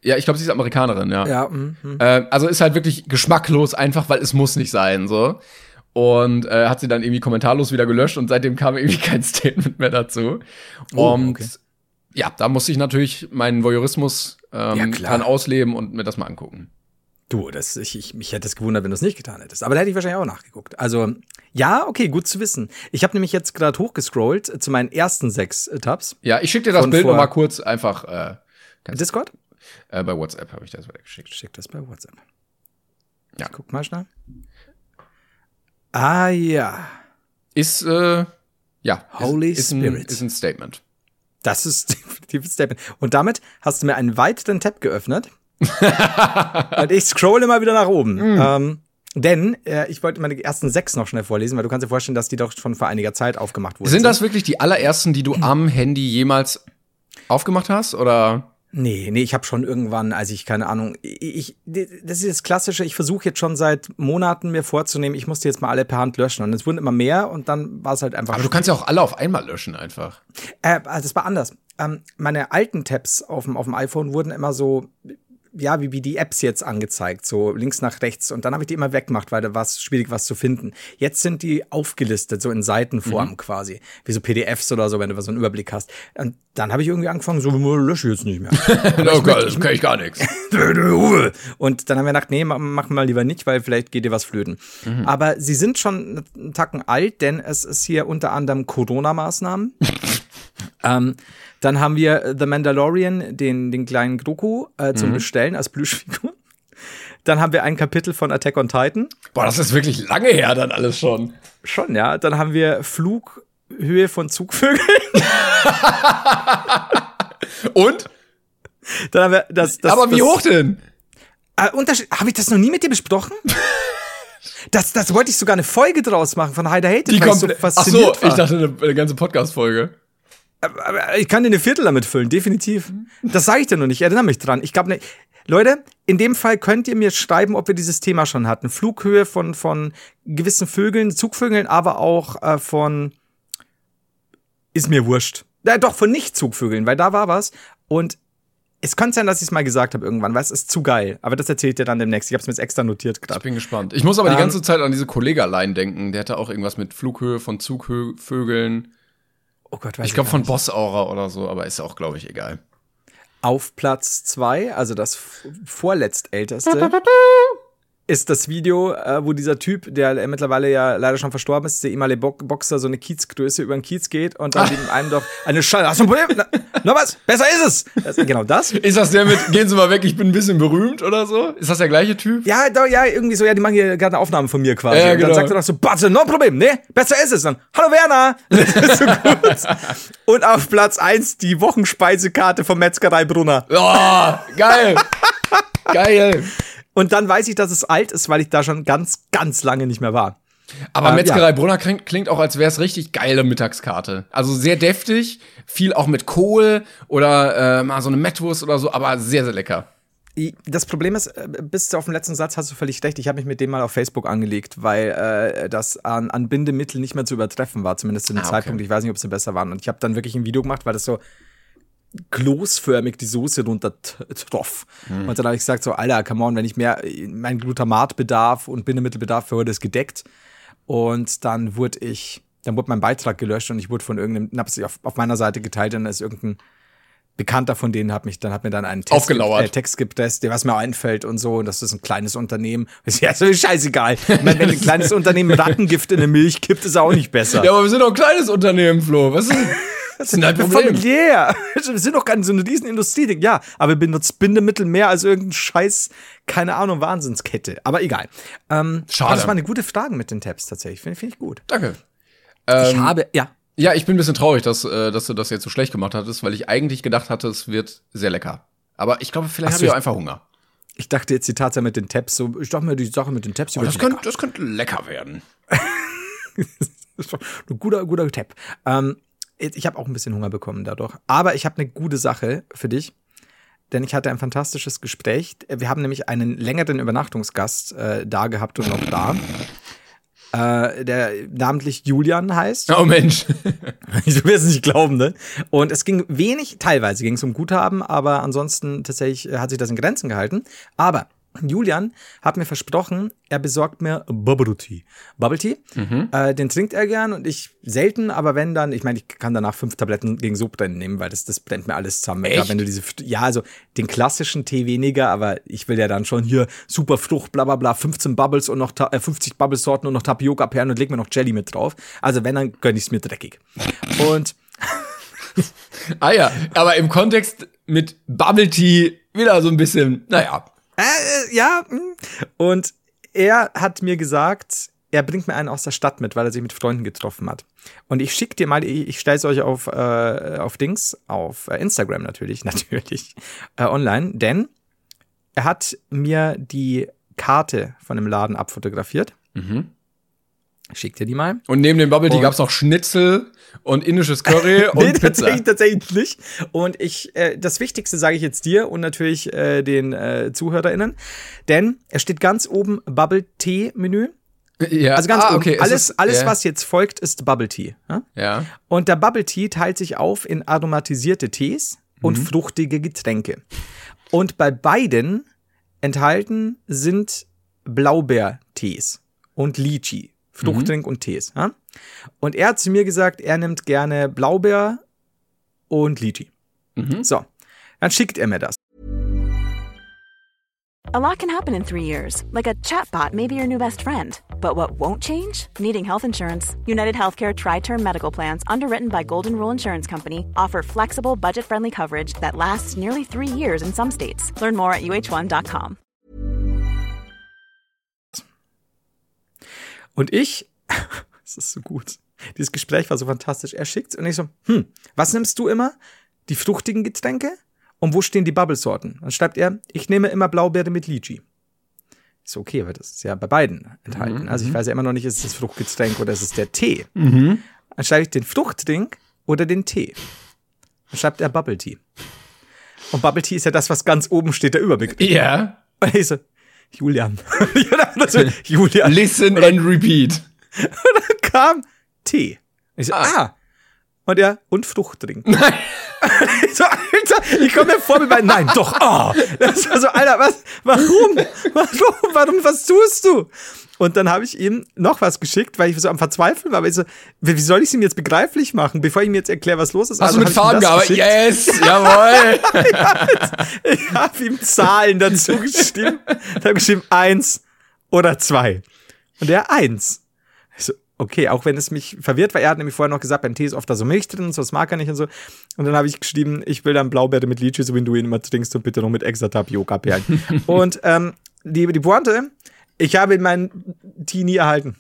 Ja, ich glaube, sie ist Amerikanerin, ja. Ja. Mm, mm. Äh, also ist halt wirklich geschmacklos, einfach weil es muss nicht sein, so. Und äh, hat sie dann irgendwie kommentarlos wieder gelöscht und seitdem kam irgendwie kein Statement mehr dazu. Oh, und okay. Ja, da musste ich natürlich meinen Voyeurismus ähm, ja, dran ausleben und mir das mal angucken. Du, das, ich, ich, mich hätte es gewundert, wenn du es nicht getan hättest. Aber da hätte ich wahrscheinlich auch nachgeguckt. Also, ja, okay, gut zu wissen. Ich habe nämlich jetzt gerade hochgescrollt zu meinen ersten sechs Tabs. Ja, ich schicke dir das Bild noch mal kurz einfach. Äh, Discord? Äh, bei WhatsApp habe ich das geschickt. Schick das bei WhatsApp. Ja. Ich guck mal schnell. Ah, ja. Ist, äh, ja. Holy ist, ist Spirit. Ein, ist ein Statement. Das ist definitiv ein Statement. Und damit hast du mir einen weiteren Tab geöffnet und ich scrolle mal wieder nach oben. Mm. Ähm, denn äh, ich wollte meine ersten sechs noch schnell vorlesen, weil du kannst dir vorstellen, dass die doch schon vor einiger Zeit aufgemacht wurden. Sind das wirklich die allerersten, die du am Handy jemals aufgemacht hast? Oder? Nee, nee, ich habe schon irgendwann, als ich keine Ahnung, ich, das ist das Klassische, ich versuche jetzt schon seit Monaten mir vorzunehmen, ich musste jetzt mal alle per Hand löschen und es wurden immer mehr und dann war es halt einfach. Aber du kannst ja auch alle auf einmal löschen einfach. Äh, also das war anders. Ähm, meine alten Tabs auf dem, auf dem iPhone wurden immer so, ja, wie, wie die Apps jetzt angezeigt, so links nach rechts. Und dann habe ich die immer weggemacht, weil da war es schwierig, was zu finden. Jetzt sind die aufgelistet, so in Seitenform mhm. quasi. Wie so PDFs oder so, wenn du so einen Überblick hast. Und dann habe ich irgendwie angefangen, so, lösche ich jetzt nicht mehr. oh Gott, das kann ich gar nichts. Und dann haben wir gedacht, nee, machen wir mal lieber nicht, weil vielleicht geht dir was flöten. Mhm. Aber sie sind schon einen Tacken alt, denn es ist hier unter anderem Corona-Maßnahmen. ähm, dann haben wir The Mandalorian, den, den kleinen Groku äh, zum mhm. Bestellen als Plüschfigur. Dann haben wir ein Kapitel von Attack on Titan. Boah, das ist wirklich lange her dann alles schon. Schon, ja. Dann haben wir Flughöhe von Zugvögeln. Und? Dann haben wir das. das Aber wie das, hoch denn? Äh, Unterschied. Habe ich das noch nie mit dir besprochen? Das, das wollte ich sogar eine Folge draus machen von Heider Hate. Die kommt. So ach so, war. ich dachte eine, eine ganze Podcast-Folge. Aber ich kann dir eine Viertel damit füllen, definitiv. Das sage ich dir noch nicht, ich erinnere mich dran. Ich glaube, ne, Leute, in dem Fall könnt ihr mir schreiben, ob wir dieses Thema schon hatten. Flughöhe von, von gewissen Vögeln, Zugvögeln, aber auch äh, von ist mir wurscht. Ja, doch, von Nicht-Zugvögeln, weil da war was. Und es könnte sein, dass ich es mal gesagt habe irgendwann, weil es ist zu geil. Aber das erzählt ihr dann demnächst. Ich habe es mir jetzt extra notiert gerade. Ich bin gespannt. Ich muss aber ähm, die ganze Zeit an diese Kollege allein denken. Der hatte auch irgendwas mit Flughöhe von Zugvögeln. Oh Gott, weiß ich glaube von Boss Aura oder so, aber ist auch, glaube ich, egal. Auf Platz zwei, also das vorletztälteste, ist das Video, äh, wo dieser Typ, der mittlerweile ja leider schon verstorben ist, der ehemalige Bo Boxer, so eine Kiezgröße über den Kiez geht und dann neben einem doch eine Scheiße. Hast du ein Problem? Na, noch was? Besser ist es! Das, genau das. Ist das der mit, gehen Sie mal weg, ich bin ein bisschen berühmt oder so? Ist das der gleiche Typ? Ja, da, ja, irgendwie so, ja, die machen hier gerade eine Aufnahme von mir quasi. Ja, Und dann genau. sagt er doch so, Batze, no problem, ne? Besser ist es. Dann, hallo Werner! Das ist so gut. Und auf Platz eins die Wochenspeisekarte vom Metzgerei Brunner. Oh, geil. geil. Und dann weiß ich, dass es alt ist, weil ich da schon ganz, ganz lange nicht mehr war. Aber Ähm, Metzgerei ja. Brunner klingt, auch, als wäre es richtig geile Mittagskarte. Also sehr deftig, viel auch mit Kohl oder äh, mal so eine Mettwurst oder so, aber sehr, sehr lecker. Das Problem ist, äh, bis auf den letzten Satz hast du völlig recht. Ich habe mich mit dem mal auf Facebook angelegt, weil äh, das an, an Bindemittel nicht mehr zu übertreffen war, zumindest zu dem Ah, okay. Zeitpunkt. Ich weiß nicht, ob sie besser waren. Und ich habe dann wirklich ein Video gemacht, weil das so kloßförmig die Soße runter troff. Hm. Und dann habe ich gesagt, so, Alter, come on, wenn ich mehr, mein Glutamatbedarf und Bindemittelbedarf für heute ist gedeckt. Und dann wurde ich, dann wurde mein Beitrag gelöscht und ich wurde von irgendeinem, hab's auf, auf meiner Seite geteilt, dann ist irgendein Bekannter von denen hat mich, dann hat mir dann einen Text, Aufgelauert. äh, Text gepresst, der was mir einfällt und so, und das ist ein kleines Unternehmen. Ist ja so scheißegal. Ich meine, wenn ein kleines Unternehmen Rattengift in eine Milch kippt, ist auch nicht besser. Ja, aber wir sind doch ein kleines Unternehmen, Flo. Was ist, denn dein Problem? Familiär. Wir sind doch keine so eine riesen Industrie. Ja, aber wir benutzen Bindemittel mehr als irgendein Scheiß, keine Ahnung, Wahnsinnskette. Aber egal. Ähm, Schade. Das waren eine gute Fragen mit den Tabs tatsächlich. Finde find ich gut. Danke. ich Ähm, habe, ja. Ja, ich bin ein bisschen traurig, dass, äh, dass du das jetzt so schlecht gemacht hattest, weil ich eigentlich gedacht hatte, es wird sehr lecker. Aber ich glaube, vielleicht habe ich auch ich- einfach Hunger. Ich dachte jetzt die Tatsache mit den Tabs, so, ich dachte mir, die Sache mit den Tabs, Oh, das, könnte, das könnte lecker werden. Das ist ein guter, guter Tab. Ähm, ich habe auch ein bisschen Hunger bekommen dadurch. Aber ich habe eine gute Sache für dich. Denn ich hatte ein fantastisches Gespräch. Wir haben nämlich einen längeren Übernachtungsgast äh, da gehabt und noch da. Äh, der namentlich Julian heißt. Oh Mensch. Du wirst es nicht glauben, ne? Und es ging wenig, teilweise ging es um Guthaben, aber ansonsten tatsächlich äh, hat sich das in Grenzen gehalten. Aber Julian hat mir versprochen, er besorgt mir Bubble Tea. Bubble Tea, äh, den trinkt er gern und ich selten, aber wenn dann, ich meine, ich kann danach fünf Tabletten gegen Sodbrennen nehmen, weil das, das brennt mir alles zusammen. Echt? Gerade wenn du diese, ja, also den klassischen Tee weniger, aber ich will ja dann schon hier super Frucht, bla bla bla, 15 Bubbles und noch äh, 50 Bubbles-Sorten und noch Tapioca-Perlen und leg mir noch Jelly mit drauf. Also wenn, dann gönn ich's mir dreckig. Und ah ja, aber im Kontext mit Bubble Tea wieder so ein bisschen, naja. Äh, ja. mm. Und er hat mir gesagt, er bringt mir einen aus der Stadt mit, weil er sich mit Freunden getroffen hat. Und ich schicke dir mal, ich, ich stelle es euch auf, äh, auf Dings, auf äh, Instagram natürlich, natürlich, äh, online, denn er hat mir die Karte von dem Laden abfotografiert. Schick dir die mal. Und neben dem Bubble Tea Und- gab's noch Schnitzel und indisches Curry und nee, Pizza. tatsächlich, tatsächlich nicht. Und ich, äh, das Wichtigste sage ich jetzt dir und natürlich äh, den äh, ZuhörerInnen, denn es steht ganz oben Bubble Tea Menü. Ja. Also ganz ah, oben. okay. es alles, alles ja. was jetzt folgt, ist Bubble Tea. Ja? Ja. Und der Bubble Tea teilt sich auf in aromatisierte Tees und Mhm. fruchtige Getränke. Und bei beiden enthalten sind Blaubeertees und Lychee, Fruchttrink und Tees. Ja? Und er hat zu mir gesagt, er nimmt gerne Blaubeer und Lychee. Mhm. So, dann schickt er mir das. A lot can happen in three years, like a chatbot may be your new best friend. But what won't change? Needing health insurance. United Healthcare Tri Term Medical Plans, underwritten by Golden Rule Insurance Company, offer flexible, budget friendly coverage that lasts nearly three years in some states. Learn more at uh1.com. Und ich, das ist so gut. Dieses Gespräch war so fantastisch. Er schickt's und ich so, hm, was nimmst du immer? Die fruchtigen Getränke? Und wo stehen die Bubble-Sorten? Dann schreibt er, ich nehme immer Blaubeere mit Lychee. Ist okay, aber das ist ja bei beiden enthalten. Also ich weiß ja immer noch nicht, ist es das Fruchtgetränk oder ist es der Tee. Dann schreibe ich den Fruchttrink oder den Tee. Dann schreibt er Bubble Tea. Und Bubble Tea ist ja das, was ganz oben steht, der Überbegriff. Ja. Und ich so, Julian. Julian. Listen and repeat. kam Tee. Ich so, ah. Ah. Und er, und Fruchttrink. ich so, Alter, ich komme mir vor wie bei, nein, doch, ah. Das war so, Alter, was, warum? Warum, warum, was tust du? Und dann habe ich ihm noch was geschickt, weil ich so am Verzweifeln war. Aber ich so, wie soll ich es ihm jetzt begreiflich machen, bevor ich ihm jetzt erkläre, was los ist? Hast Also du mit hab Farben gearbeitet? Yes, jawohl. Ich habe ihm Zahlen dazu geschrieben. Ich habe geschrieben, eins oder zwei? Und der eins. So, okay, auch wenn es mich verwirrt, weil er hat nämlich vorher noch gesagt, beim Tee ist oft da so Milch drin und so, das mag er nicht und so. Und dann habe ich geschrieben, ich will dann Blaubeere mit Lychee, so wie du ihn immer trinkst und bitte noch mit extra Tapioca-Perlen. und ähm, die, die Pointe, ich habe meinen Tee nie erhalten.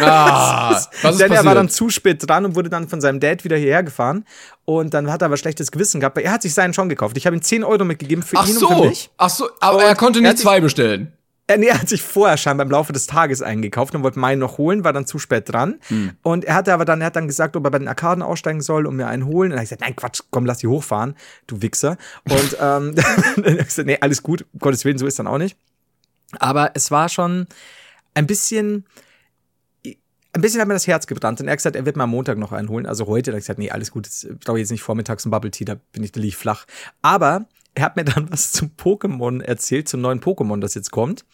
Ah, was ist Denn er passiert? war dann zu spät dran und wurde dann von seinem Dad wieder hierher gefahren. Und dann hat er aber schlechtes Gewissen gehabt, weil er hat sich seinen schon gekauft. Ich habe ihm 10 Euro mitgegeben für Ach ihn und für so, mich. ach so, aber Und er konnte er nicht zwei bestellen. Er, nee, er hat sich vorher scheinbar im Laufe des Tages eingekauft und wollte meinen noch holen, war dann zu spät dran. Hm. Und er hatte aber dann, er hat dann gesagt, ob er bei den Arkaden aussteigen soll und mir einen holen. Und er hat gesagt, nein, Quatsch, komm, lass die hochfahren, du Wichser. Und ähm, dann hab ich gesagt, nee, alles gut, um Gottes Willen, so ist dann auch nicht. Aber es war schon ein bisschen, ein bisschen hat mir das Herz gebrannt. Und er hat gesagt, er wird mir am Montag noch einen holen. Also heute. Da hab ich gesagt, nee, alles gut, jetzt brauche ich jetzt nicht vormittags ein Bubble Tea, da bin ich, da lieg ich flach. Aber er hat mir dann was zum Pokémon erzählt, zum neuen Pokémon, das jetzt kommt.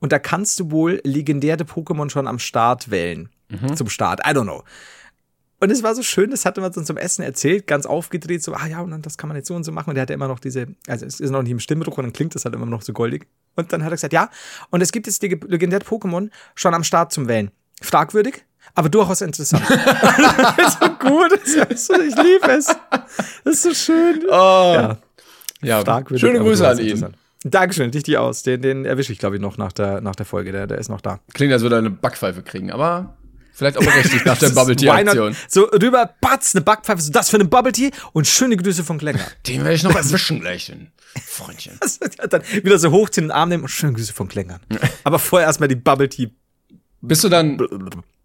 Und da kannst du wohl legendäre Pokémon schon am Start wählen. Zum Start. I don't know. Und es war so schön, das hatte man so zum Essen erzählt, ganz aufgedreht, so, ah ja, und dann das kann man jetzt so und so machen. Und der hatte immer noch diese, also es ist noch nicht im Stimmbruch und dann klingt das halt immer noch so goldig. Und dann hat er gesagt, ja, und es gibt jetzt die legendäre Pokémon schon am Start zum Wählen. Fragwürdig, aber durchaus interessant. das ist so gut, das ist so, ich liebe es. Das ist so schön. Oh, Ja, ja. fragwürdig. Schöne Grüße an ihn. Dankeschön, richtig aus. Den, den erwische ich, glaube ich, noch nach der, nach der Folge. Der, der ist noch da. Klingt, als würde er eine Backpfeife kriegen, aber vielleicht auch berechtigt nach der Bubble Tea? Aktion. So rüber, batz, eine Backpfeife, so das für eine Bubble Tea und schöne Grüße von Klenger. Den werde ich noch erwischen gleich, Freundchen. dann wieder so hoch zu den Arm nehmen und schöne Grüße von Klängern. Aber vorher erstmal die Bubble Tea. Bist du dann,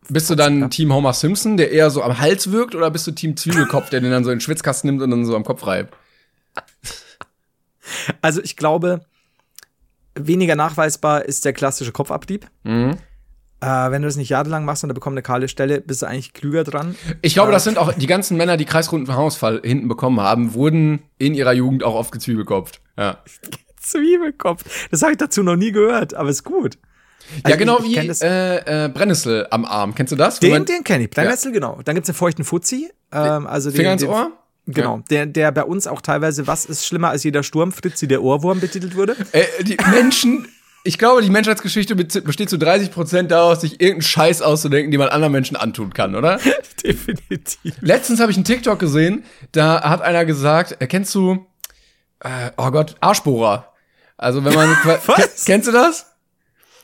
bist du dann Team Homer Simpson, der eher so am Hals wirkt, oder bist du Team Zwiebelkopf, der den dann so in den Schwitzkasten nimmt und dann so am Kopf reibt? Also ich glaube, weniger nachweisbar ist der klassische Kopfabdieb. Mhm. Äh, wenn du das nicht jahrelang machst und da bekommt eine kahle Stelle, bist du eigentlich klüger dran. Ich glaube, das sind auch die ganzen Männer, die kreisrunden Haarausfall hinten bekommen haben, wurden in ihrer Jugend auch oft gezwiebelkopft. Ja. Zwiebelkopf. Das habe ich dazu noch nie gehört, aber ist gut. ja, Also genau ich- ich wie äh, äh, Brennnessel am Arm. Kennst du das? Den, den kenne ich. Brennnesseln, Ja. genau. Dann gibt's den feuchten Fuzzi. Ähm, also den, Finger ins den, Ohr? Genau. Der, der bei uns auch teilweise, was ist schlimmer als jeder Sturm, Fritzi der Ohrwurm betitelt wurde. Äh, die Menschen, ich glaube, die Menschheitsgeschichte be- besteht zu 30 Prozent daraus, sich irgendeinen Scheiß auszudenken, den man anderen Menschen antun kann, oder? Definitiv. Letztens habe ich einen TikTok gesehen, da hat einer gesagt, äh, kennst du, äh, oh Gott, Arschbohrer. Also wenn man, Was? Ke- kennst du das?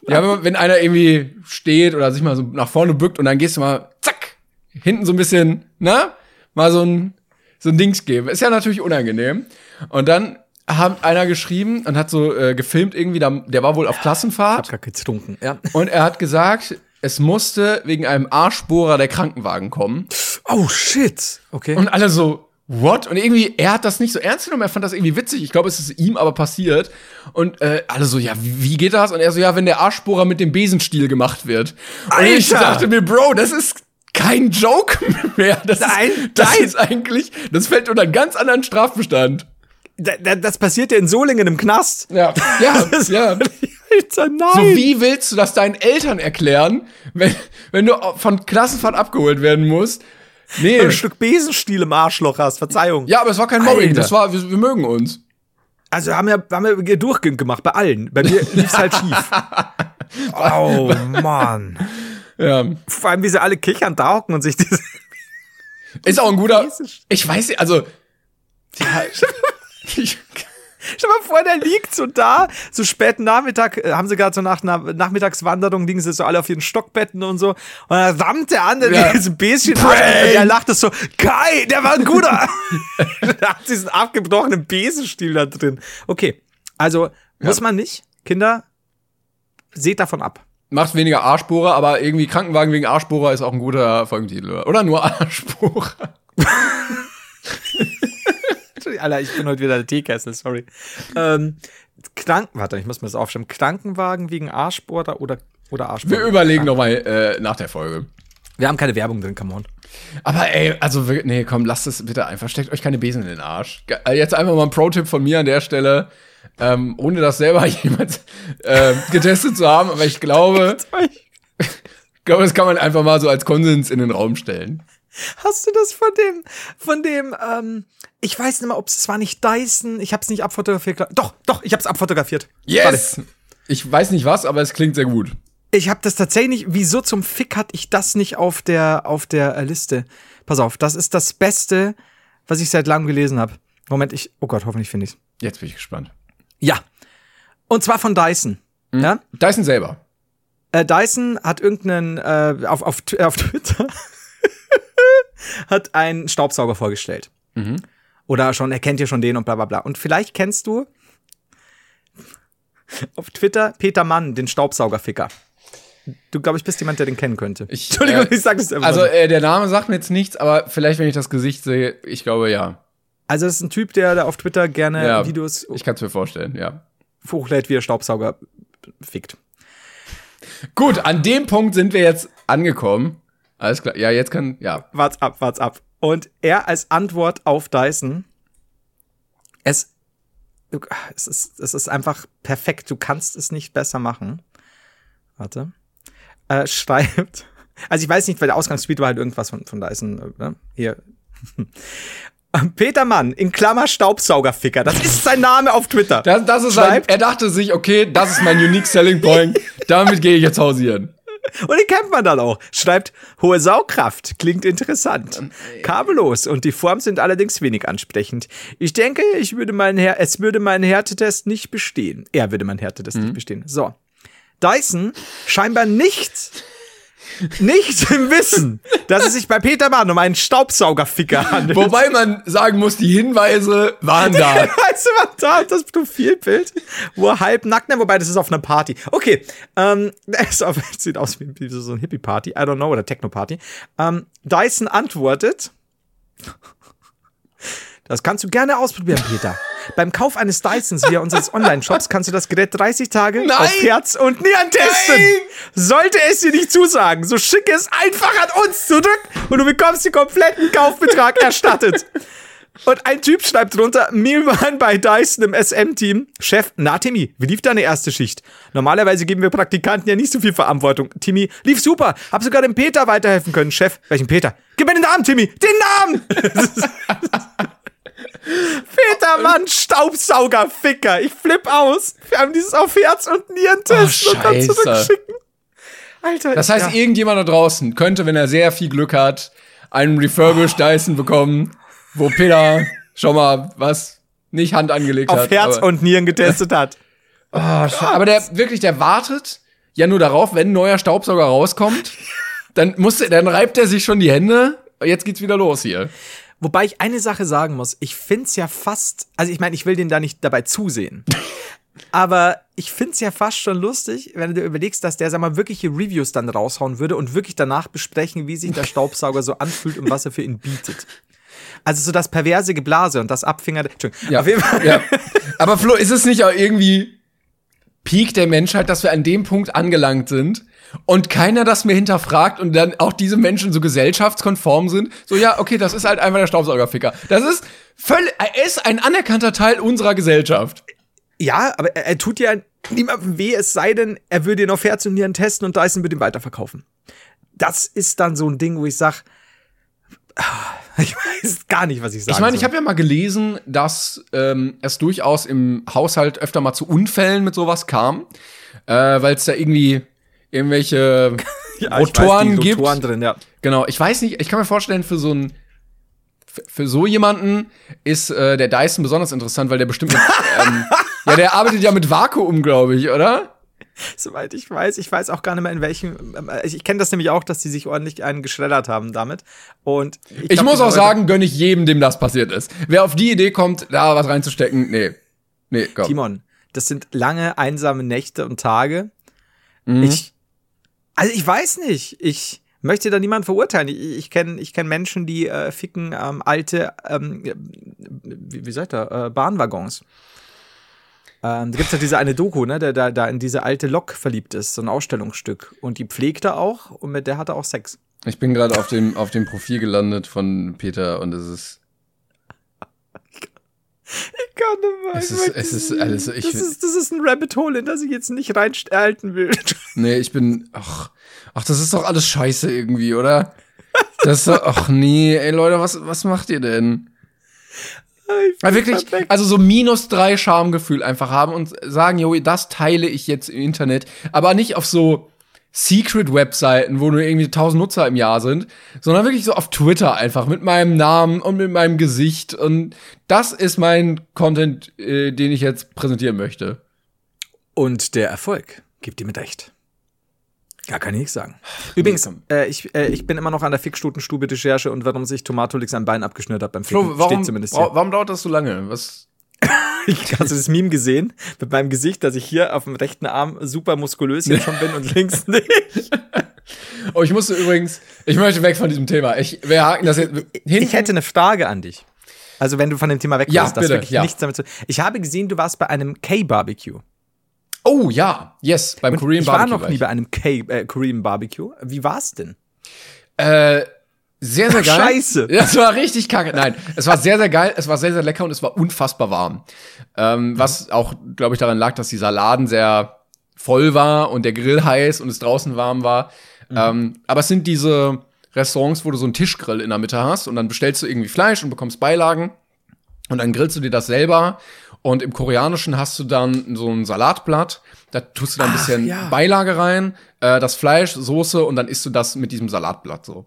Ja, wenn, man, wenn einer irgendwie steht oder sich mal so nach vorne bückt und dann gehst du mal, zack, hinten so ein bisschen, na, mal so ein, so ein Dings geben. Ist ja natürlich unangenehm. Und dann hat einer geschrieben und hat so äh, gefilmt irgendwie, der war wohl auf Klassenfahrt Hab gar getrunken, ja. und er hat gesagt, es musste wegen einem Arschbohrer der Krankenwagen kommen. Oh, shit. Okay. Und alle so, what? Und irgendwie, er hat das nicht so ernst genommen, er fand das irgendwie witzig. Ich glaube, es ist ihm aber passiert. Und äh, alle so, ja, wie geht das? Und er so, ja, wenn der Arschbohrer mit dem Besenstiel gemacht wird. Und ich Alter! dachte mir, Bro, das ist kein Joke mehr. Das Nein, ist, das nein. ist eigentlich, das fällt unter einen ganz anderen Strafbestand. Da- da- das passiert ja in Solingen im Knast. Ja, ja, Das ja. Alter, nein. So, wie willst du das deinen Eltern erklären, wenn, wenn du von Klassenfahrt abgeholt werden musst? Nee. Wenn du ein Stück Besenstiel im Arschloch hast, Verzeihung. Ja, aber es war kein Mobbing, Alter. das war, wir, wir mögen uns. Also haben wir, haben wir durchgehend gemacht, bei allen. Bei mir lief's halt schief. Oh, Mann. Ja. Vor allem, wie sie alle kichern, da hocken und sich diese. Ist auch ein guter. Ich weiß nicht, also. Ja, ich, Stell mal vor, der liegt so da, so späten Nachmittag, äh, haben sie gerade so nach einer Nachmittagswanderung, liegen sie so alle auf ihren Stockbetten und so. Und dann rammt der an, Ja. diese Bisschen Prank. der lacht das so, Kai, der war ein guter. da hat diesen abgebrochenen Besenstiel da drin. Okay, also muss man nicht, Kinder, seht davon ab. Macht weniger Arschbohrer, aber irgendwie Krankenwagen wegen Arschbohrer ist auch ein guter Folgentitel. Oder, oder nur Arschbohrer. Alter, ich bin heute wieder der Teekessel, sorry. Ähm, Kranken, warte, ich muss mir das aufschreiben. Krankenwagen wegen Arschbohrer oder, oder Arschbohrer? Wir überlegen noch mal äh, nach der Folge. Wir haben keine Werbung drin, come on. Aber ey, also nee, komm, lasst es bitte einfach. Steckt euch keine Besen in den Arsch. Äh, Jetzt einfach mal ein Pro-Tipp von mir an der Stelle, ähm, ohne das selber jemand äh, getestet zu haben. Aber ich glaube, ich glaube, das kann man einfach mal so als Konsens in den Raum stellen. Hast du das von dem, von dem, ähm, ich weiß nicht mal, ob es war nicht Dyson, ich hab's nicht abfotografiert. Doch, doch, ich hab's abfotografiert. Yes! Ich weiß nicht was, aber es klingt sehr gut. Ich habe das tatsächlich nicht. Wieso zum Fick hatte ich das nicht auf der, auf der äh, Liste? Pass auf, das ist das Beste, was ich seit langem gelesen habe. Moment, ich. Oh Gott, hoffentlich finde ich's. Jetzt bin ich gespannt. Ja. Und zwar von Dyson. Ja? Dyson selber. Äh, Dyson hat irgendeinen äh, auf, auf, auf Twitter hat einen Staubsauger vorgestellt. Oder schon, er kennt ja schon den und bla bla bla. Und vielleicht kennst du auf Twitter Peter Mann, den Staubsaugerficker. Du, glaube ich, bist jemand, der den kennen könnte. Ich, Entschuldigung, äh, ich sag das einfach. Also so. äh, der Name sagt mir jetzt nichts, aber vielleicht, wenn ich das Gesicht sehe, ich glaube ja. Also, es ist ein Typ, der da auf Twitter gerne Ja, Videos Ich kann es mir vorstellen, ja. hochlädt, wie er Staubsauger fickt. Gut, an dem Punkt sind wir jetzt angekommen. Alles klar. Ja, jetzt kann, ja. Wart's ab, wart's ab. Und er als Antwort auf Dyson, es, es, ist, es ist einfach perfekt. Du kannst es nicht besser machen. Warte. Äh, schreibt. Also ich weiß nicht, weil der Ausgangsspeed war halt irgendwas von, von Dyson. Ne? Hier. Peter Mann, in Klammer Staubsaugerficker. Das ist sein Name auf Twitter. Das, das ist ein, Schreibt- er dachte sich, okay, das ist mein unique selling point. Damit gehe ich jetzt hausieren. Und den kennt man dann auch. Schreibt, hohe Saugkraft, klingt interessant. Kabellos und die Form sind allerdings wenig ansprechend. Ich denke, ich würde meinen Her es würde meinen Härtetest nicht bestehen. Er würde meinen Härtetest nicht bestehen. So. Dyson scheinbar nicht, nicht im Wissen, dass es sich bei Peter Mann um einen Staubsaugerficker handelt. Wobei man sagen muss, die Hinweise waren da. Weißt du, was da ist das Profilbild? Wo er halb nackt, ne, wobei das ist auf einer Party. Okay, ähm, auf, sieht aus wie, wie so ein Hippie-Party, I don't know, oder Techno-Party. Ähm, Dyson antwortet, das kannst du gerne ausprobieren, Peter. Beim Kauf eines Dysons via unseres Online-Shops kannst du das Gerät 30 Tage Nein! auf Herz und Nieren testen. Nein! Sollte es dir nicht zusagen, so schicke es einfach an uns zurück und du bekommst den kompletten Kaufbetrag erstattet. Und ein Typ schreibt drunter, Mehlmann bei Dyson im SM-Team. Chef, na Timmy, wie lief deine erste Schicht? Normalerweise geben wir Praktikanten ja nicht so viel Verantwortung. Timmy, lief super, hab sogar dem Peter weiterhelfen können. Chef, welchen Peter? Gib mir den Namen, Timmy, den Namen! Peter, Mann, Staubsauger, Ficker. Ich flipp aus. Wir haben dieses auf Herz und Nieren testen Oh, und dann zurückschicken. Alter. Das heißt, ja. irgendjemand da draußen könnte, wenn er sehr viel Glück hat, einen refurbished Dyson bekommen, wo Peter schon mal was nicht Hand angelegt auf hat. Herz aber, und Nieren getestet hat. Oh, aber der wirklich, der wartet ja nur darauf, wenn ein neuer Staubsauger rauskommt, dann muss dann reibt er sich schon die Hände. Jetzt geht's wieder los hier. Wobei ich eine Sache sagen muss, ich find's ja fast, also ich meine, ich will den da nicht dabei zusehen. Aber ich find's ja fast schon lustig, wenn du dir überlegst, dass der, sag mal, wirkliche Reviews dann raushauen würde und wirklich danach besprechen, wie sich der Staubsauger so anfühlt und was er für ihn bietet. Also so das perverse Geblase und das Abfinger. Entschuldigung. Ja, Auf jeden Fall. ja. Aber Flo, ist es nicht auch irgendwie Peak der Menschheit, dass wir an dem Punkt angelangt sind und keiner das mehr hinterfragt und dann auch diese Menschen so gesellschaftskonform sind? So, ja, okay, das ist halt einfach der Staubsaugerficker. Das ist völlig, er ist ein anerkannter Teil unserer Gesellschaft. Ja, aber er, er tut ja niemandem weh, es sei denn, er würde ihn auf Herz und Nieren testen und Dyson würde ihn weiterverkaufen. Das ist dann so ein Ding, wo ich sag, ah, ich weiß gar nicht, was ich sagen Ich meine, ich habe ja mal gelesen, dass ähm, es durchaus im Haushalt öfter mal zu Unfällen mit sowas kam, äh, weil es da irgendwie irgendwelche Ja, ich weiß, gibt. Rotoren drin, ja. Genau, ich weiß nicht, ich kann mir vorstellen, für so einen für- für so jemanden ist äh, der Dyson besonders interessant, weil der bestimmt mit, ähm, ja, der arbeitet ja mit Vakuum, glaube ich, oder? Soweit ich weiß, ich weiß auch gar nicht mehr in welchem. ähm, Ich, ich kenne das nämlich auch, dass die sich ordentlich einen geschreddert haben damit. Und ich, Ich, glaub, muss auch sagen, gönne ich jedem, dem das passiert ist. Wer auf die Idee kommt, da was reinzustecken, nee. Nee, komm. Timon, das sind lange einsame Nächte und Tage. Mhm. Ich, also ich weiß nicht. Ich möchte da niemanden verurteilen. Ich, ich kenne ich kenn Menschen, die äh, ficken ähm, alte, ähm, wie, wie sagt er, äh, Bahnwaggons. Ähm, da gibt's ja diese eine Doku, ne, der da, in diese alte Lok verliebt ist, so ein Ausstellungsstück. Und die pflegt er auch und mit der hat er auch Sex. Ich bin gerade auf dem, auf dem Profil gelandet von Peter und es ist. Ich kann nicht mehr. Es ist- es ist alles- ich das, ist, das ist ein Rabbit Hole, in das ich jetzt nicht reinhalten will. Nee, ich bin. Ach, ach, das ist doch alles scheiße irgendwie, oder? Das ist doch, ach nee, ey Leute, was, was macht ihr denn? Ja, wirklich, perfekt. also so minus drei Schamgefühl einfach haben und sagen, jo, das teile ich jetzt im Internet, aber nicht auf so Secret-Webseiten, wo nur irgendwie 1000 Nutzer im Jahr sind, sondern wirklich so auf Twitter einfach mit meinem Namen und mit meinem Gesicht. Und das ist mein Content, äh, den ich jetzt präsentieren möchte. Und der Erfolg gibt dir mit recht. Gar kann ich nichts sagen. Übrigens, äh, ich, äh, ich bin immer noch an der Fickstutenstube-Recherche und warum sich Tomatolix sein Bein abgeschnürt hat beim Ficken. Flo, warum, Steht zumindest hier. warum dauert das so lange? Was? Hast du das Meme gesehen? Mit meinem Gesicht, dass ich hier auf dem rechten Arm super muskulös hier schon bin und links nicht. Oh, ich musste übrigens, ich möchte weg von diesem Thema. Ich, wir haken das jetzt hinten. Ich hätte eine Frage an dich. Also wenn du von dem Thema weg Ja, bist, das bitte, wirklich ja. nichts damit zu Ich habe gesehen, du warst bei einem K-Barbecue. Oh ja, yes, beim Korean ich war Barbecue. noch nie bei einem K äh, Korean Barbecue. Wie war's denn? Äh, sehr, sehr geil. Scheiße. Das war richtig kacke. Nein, es war sehr, sehr geil, es war sehr, sehr lecker und es war unfassbar warm. Ähm, was auch, glaube ich, daran lag, dass dieser Laden sehr voll war und der Grill heiß und es draußen warm war. Ähm, aber es sind diese Restaurants, wo du so einen Tischgrill in der Mitte hast und dann bestellst du irgendwie Fleisch und bekommst Beilagen und dann grillst du dir das selber. Und im Koreanischen hast du dann so ein Salatblatt. Da tust du dann ein bisschen ja. Beilage rein, äh, das Fleisch, Soße und dann isst du das mit diesem Salatblatt so.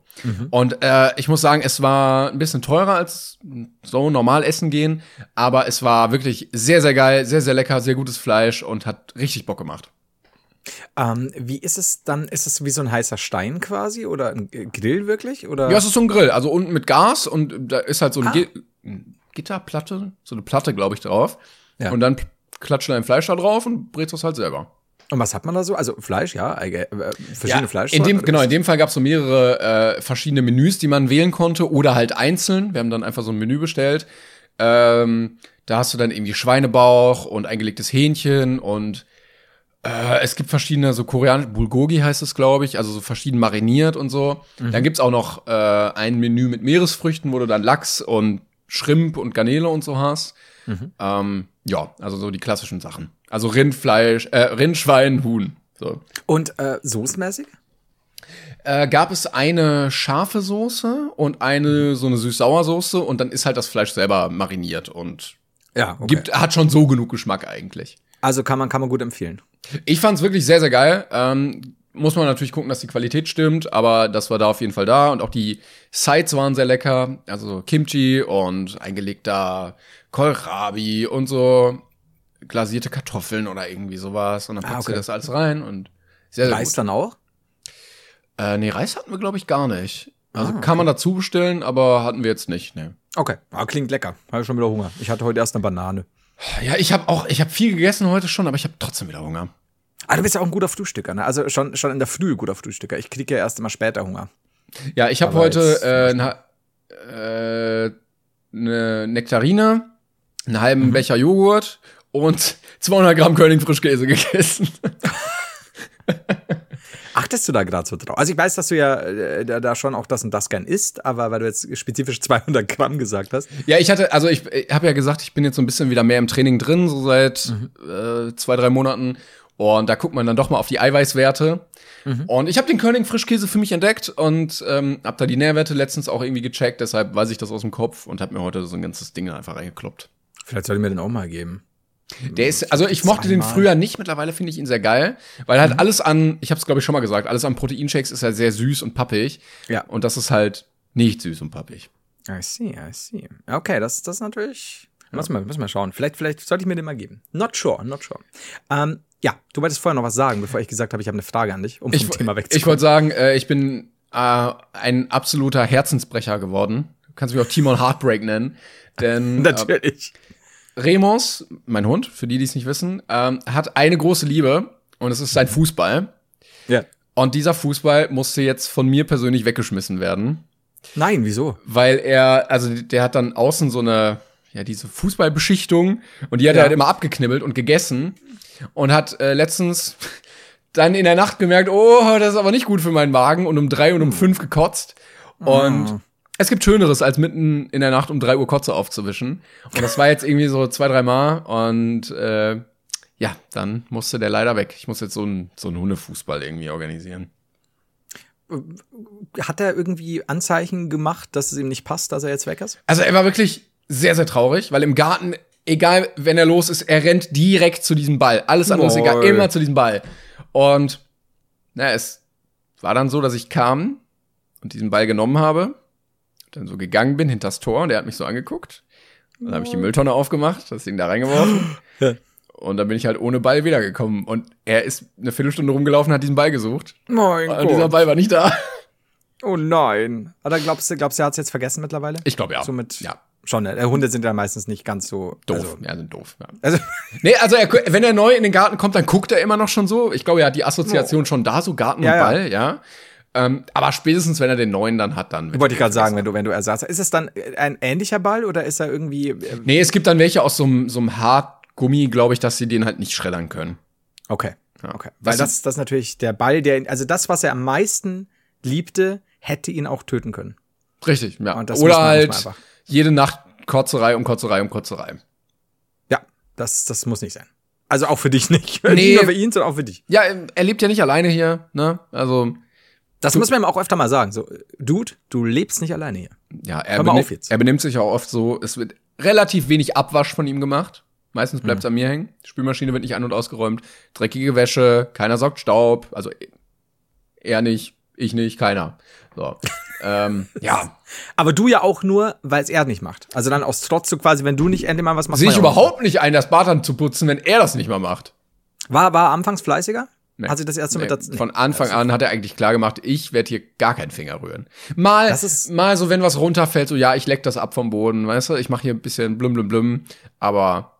Und äh, ich muss sagen, es war ein bisschen teurer als so normal essen gehen, aber es war wirklich sehr, sehr geil, sehr, sehr lecker, sehr gutes Fleisch und hat richtig Bock gemacht. Ähm, wie ist es dann? Ist es wie so ein heißer Stein quasi oder ein Grill wirklich? Oder? Ja, es ist so ein Grill, also unten mit Gas und da ist halt so eine Gi Gitterplatte, so eine Platte, glaube ich, drauf. Ja. Und dann klatscht du dein Fleisch da drauf und brätst es halt selber. Und was hat man da so? Also Fleisch, ja, äh, verschiedene Fleisch. in dem, genau, in dem Fall gab es so mehrere äh, verschiedene Menüs, die man wählen konnte oder halt einzeln. Wir haben dann einfach so ein Menü bestellt. Ähm, da hast du dann irgendwie Schweinebauch und eingelegtes Hähnchen und äh, es gibt verschiedene, so koreanisch, Bulgogi heißt es, glaube ich, also so verschieden mariniert und so. Dann gibt's auch noch äh, ein Menü mit Meeresfrüchten, wo du dann Lachs und Shrimp und Garnele und so hast. Ähm, ja, also so die klassischen Sachen. Also Rindfleisch, äh, Rind, Schwein, Huhn. So. Und äh, soßmäßig? Äh, gab es eine scharfe Soße und eine so eine süß-sauer Soße und dann ist halt das Fleisch selber mariniert und Ja, okay. gibt, hat schon so genug Geschmack eigentlich. also kann man, kann man gut empfehlen. Ich fand's wirklich sehr, sehr geil. Ähm, muss man natürlich gucken, dass die Qualität stimmt, aber das war da auf jeden Fall da und auch die Sides waren sehr lecker. Also Kimchi und eingelegter Kohlrabi und so glasierte Kartoffeln oder irgendwie sowas. Und dann Ah, packst okay. du das alles rein und sehr, sehr Reis gut. dann auch? Äh, nee, Reis hatten wir, glaube ich, gar nicht. Also Ah, kann man dazu bestellen, aber hatten wir jetzt nicht, ne. Okay, ah, klingt lecker. Habe schon wieder Hunger. Ich hatte heute erst eine Banane. Ja, ich habe auch, ich habe viel gegessen heute schon, aber ich habe trotzdem wieder Hunger. Ah, du bist ja auch ein guter Frühstücker, ne? Also schon, schon in der Früh guter Frühstücker. Ich kriege ja erst immer später Hunger. Ja, ich habe heute äh, eine, äh, eine Nektarine, einen halben Becher Joghurt und 200 Gramm Kölning Frischkäse gegessen. Achtest du da gerade so drauf? Also ich weiß, dass du ja äh, da, schon auch das und das gern isst, aber weil du jetzt spezifisch 200 Gramm gesagt hast. ja, ich hatte, also ich, ich habe ja gesagt, ich bin jetzt so ein bisschen wieder mehr im Training drin, so seit äh, zwei, drei Monaten. Und da guckt man dann doch mal auf die Eiweißwerte. Und ich habe den Kölning Frischkäse für mich entdeckt und ähm, habe da die Nährwerte letztens auch irgendwie gecheckt. Deshalb weiß ich das aus dem Kopf und habe mir heute so ein ganzes Ding einfach reingekloppt. Vielleicht soll ich mir den auch mal geben. Der ist, also ich mochte den früher nicht, mittlerweile finde ich ihn sehr geil, weil halt alles an, ich habe es glaube ich schon mal gesagt, alles an Proteinshakes ist ja sehr süß und pappig. Ja. Und das ist halt nicht süß und pappig. I see, I see. Okay, das, das ist natürlich. Muss mal, muss mal schauen. Vielleicht, vielleicht sollte ich mir den mal geben. Not sure, not sure. Ähm, ja, du wolltest vorher noch was sagen, bevor ich gesagt habe, ich habe eine Frage an dich, um vom Ich, Thema wegzukommen. ich wollte sagen, äh, ich bin äh, ein absoluter Herzensbrecher geworden. Du kannst mich auch Timon Heartbreak nennen. Denn äh, Natürlich. Remus, mein Hund, für die, die es nicht wissen, ähm, hat eine große Liebe und es ist sein Fußball. Ja. Und dieser Fußball musste jetzt von mir persönlich weggeschmissen werden. Nein, wieso? weil er, also der hat dann außen so eine, ja, diese Fußballbeschichtung und die hat Ja. er halt immer abgeknibbelt und gegessen und hat äh, letztens dann in der Nacht gemerkt, oh, das ist aber nicht gut für meinen Magen und um drei und um fünf gekotzt. Und es gibt Schöneres, als mitten in der Nacht um drei Uhr Kotze aufzuwischen. Und das war jetzt irgendwie so zwei, drei Mal und äh, ja, dann musste der leider weg. Ich muss jetzt so einen so einen Hundefußball irgendwie organisieren. Hat er irgendwie Anzeichen gemacht, dass es ihm nicht passt, dass er jetzt weg ist? Also er war wirklich sehr, sehr traurig, weil im Garten, egal wenn er los ist, er rennt direkt zu diesem Ball. Alles andere ist egal, immer zu diesem Ball. Und na, es war dann so, dass ich kam und diesen Ball genommen habe, dann so gegangen bin hinters Tor und er hat mich so angeguckt. Dann habe ich die Mülltonne aufgemacht, das Ding da reingeworfen. Und dann bin ich halt ohne Ball wiedergekommen. Und er ist eine Viertelstunde rumgelaufen, hat diesen Ball gesucht. Mein Und dieser Ball war nicht da. Oh nein. Aber glaubst du, glaubst du, er hat es jetzt vergessen mittlerweile? Ich glaube ja. Somit ja. Schon. Ne? Hunde sind ja meistens nicht ganz so Doof. Also, ja, sind doof. Ja. also Nee, also er, wenn er neu in den Garten kommt, dann guckt er immer noch schon so. Ich glaube, er hat die Assoziation schon da, so Garten Ja, und. Ball, ja. Ähm, aber spätestens, wenn er den neuen dann hat, dann. wollte ich er gerade sagen, wenn du, wenn du Ersatz hast. Ist es dann ein ähnlicher Ball oder ist er irgendwie. äh, Nee, es gibt dann welche aus so einem so einem Hartgummi, glaube ich, dass sie den halt nicht schreddern können. Okay. Ja. Okay. Weil du- das, das ist natürlich der Ball, der. Also das, was er am meisten liebte, hätte ihn auch töten können. Richtig, ja. Und das muss Oder halt. Jede Nacht Kotzerei um Kotzerei um Kotzerei. Ja, das, das muss nicht sein. Also auch für dich nicht. Nee. Nicht nur für ihn, sondern auch für dich. Ja, er lebt ja nicht alleine hier, ne? Also, Das muss man ihm auch öfter mal sagen. So, Dude, du lebst nicht alleine hier. ja, er, Hör mal benim- auf jetzt. er benimmt sich auch oft so, es wird relativ wenig Abwasch von ihm gemacht. Meistens bleibt es Mhm. an mir hängen. Die Spülmaschine wird nicht an- und ausgeräumt. Dreckige Wäsche, keiner saugt Staub. Also er nicht, ich nicht, keiner. So. ähm, ja, Aber du ja auch nur, weil es er nicht macht. Also dann aus Trotz so quasi, wenn du nicht endlich mal was machst. sehe ich überhaupt nicht ein, das Bad dann zu putzen, wenn er das nicht mal macht. War, war er anfangs fleißiger? Nee. Hat sich das erst so Nee, mit dazu. Von Anfang an hat er eigentlich klar gemacht, ich werde hier gar keinen Finger rühren. Mal, Das ist- mal so, wenn was runterfällt, so ja, ich leck das ab vom Boden, weißt du, ich mache hier ein bisschen blum blum blum, aber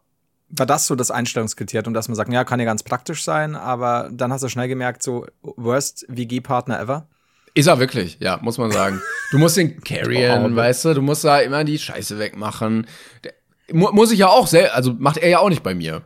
War das so das Einstellungskriterium, dass man sagt, ja, kann ja ganz praktisch sein, aber dann hast du schnell gemerkt, so worst WG-Partner ever. Ist er wirklich, ja, muss man sagen. Du musst ihn carryen, weißt du, du musst da immer die Scheiße wegmachen. Der, mu muss ich ja auch selber, also macht er ja auch nicht bei mir.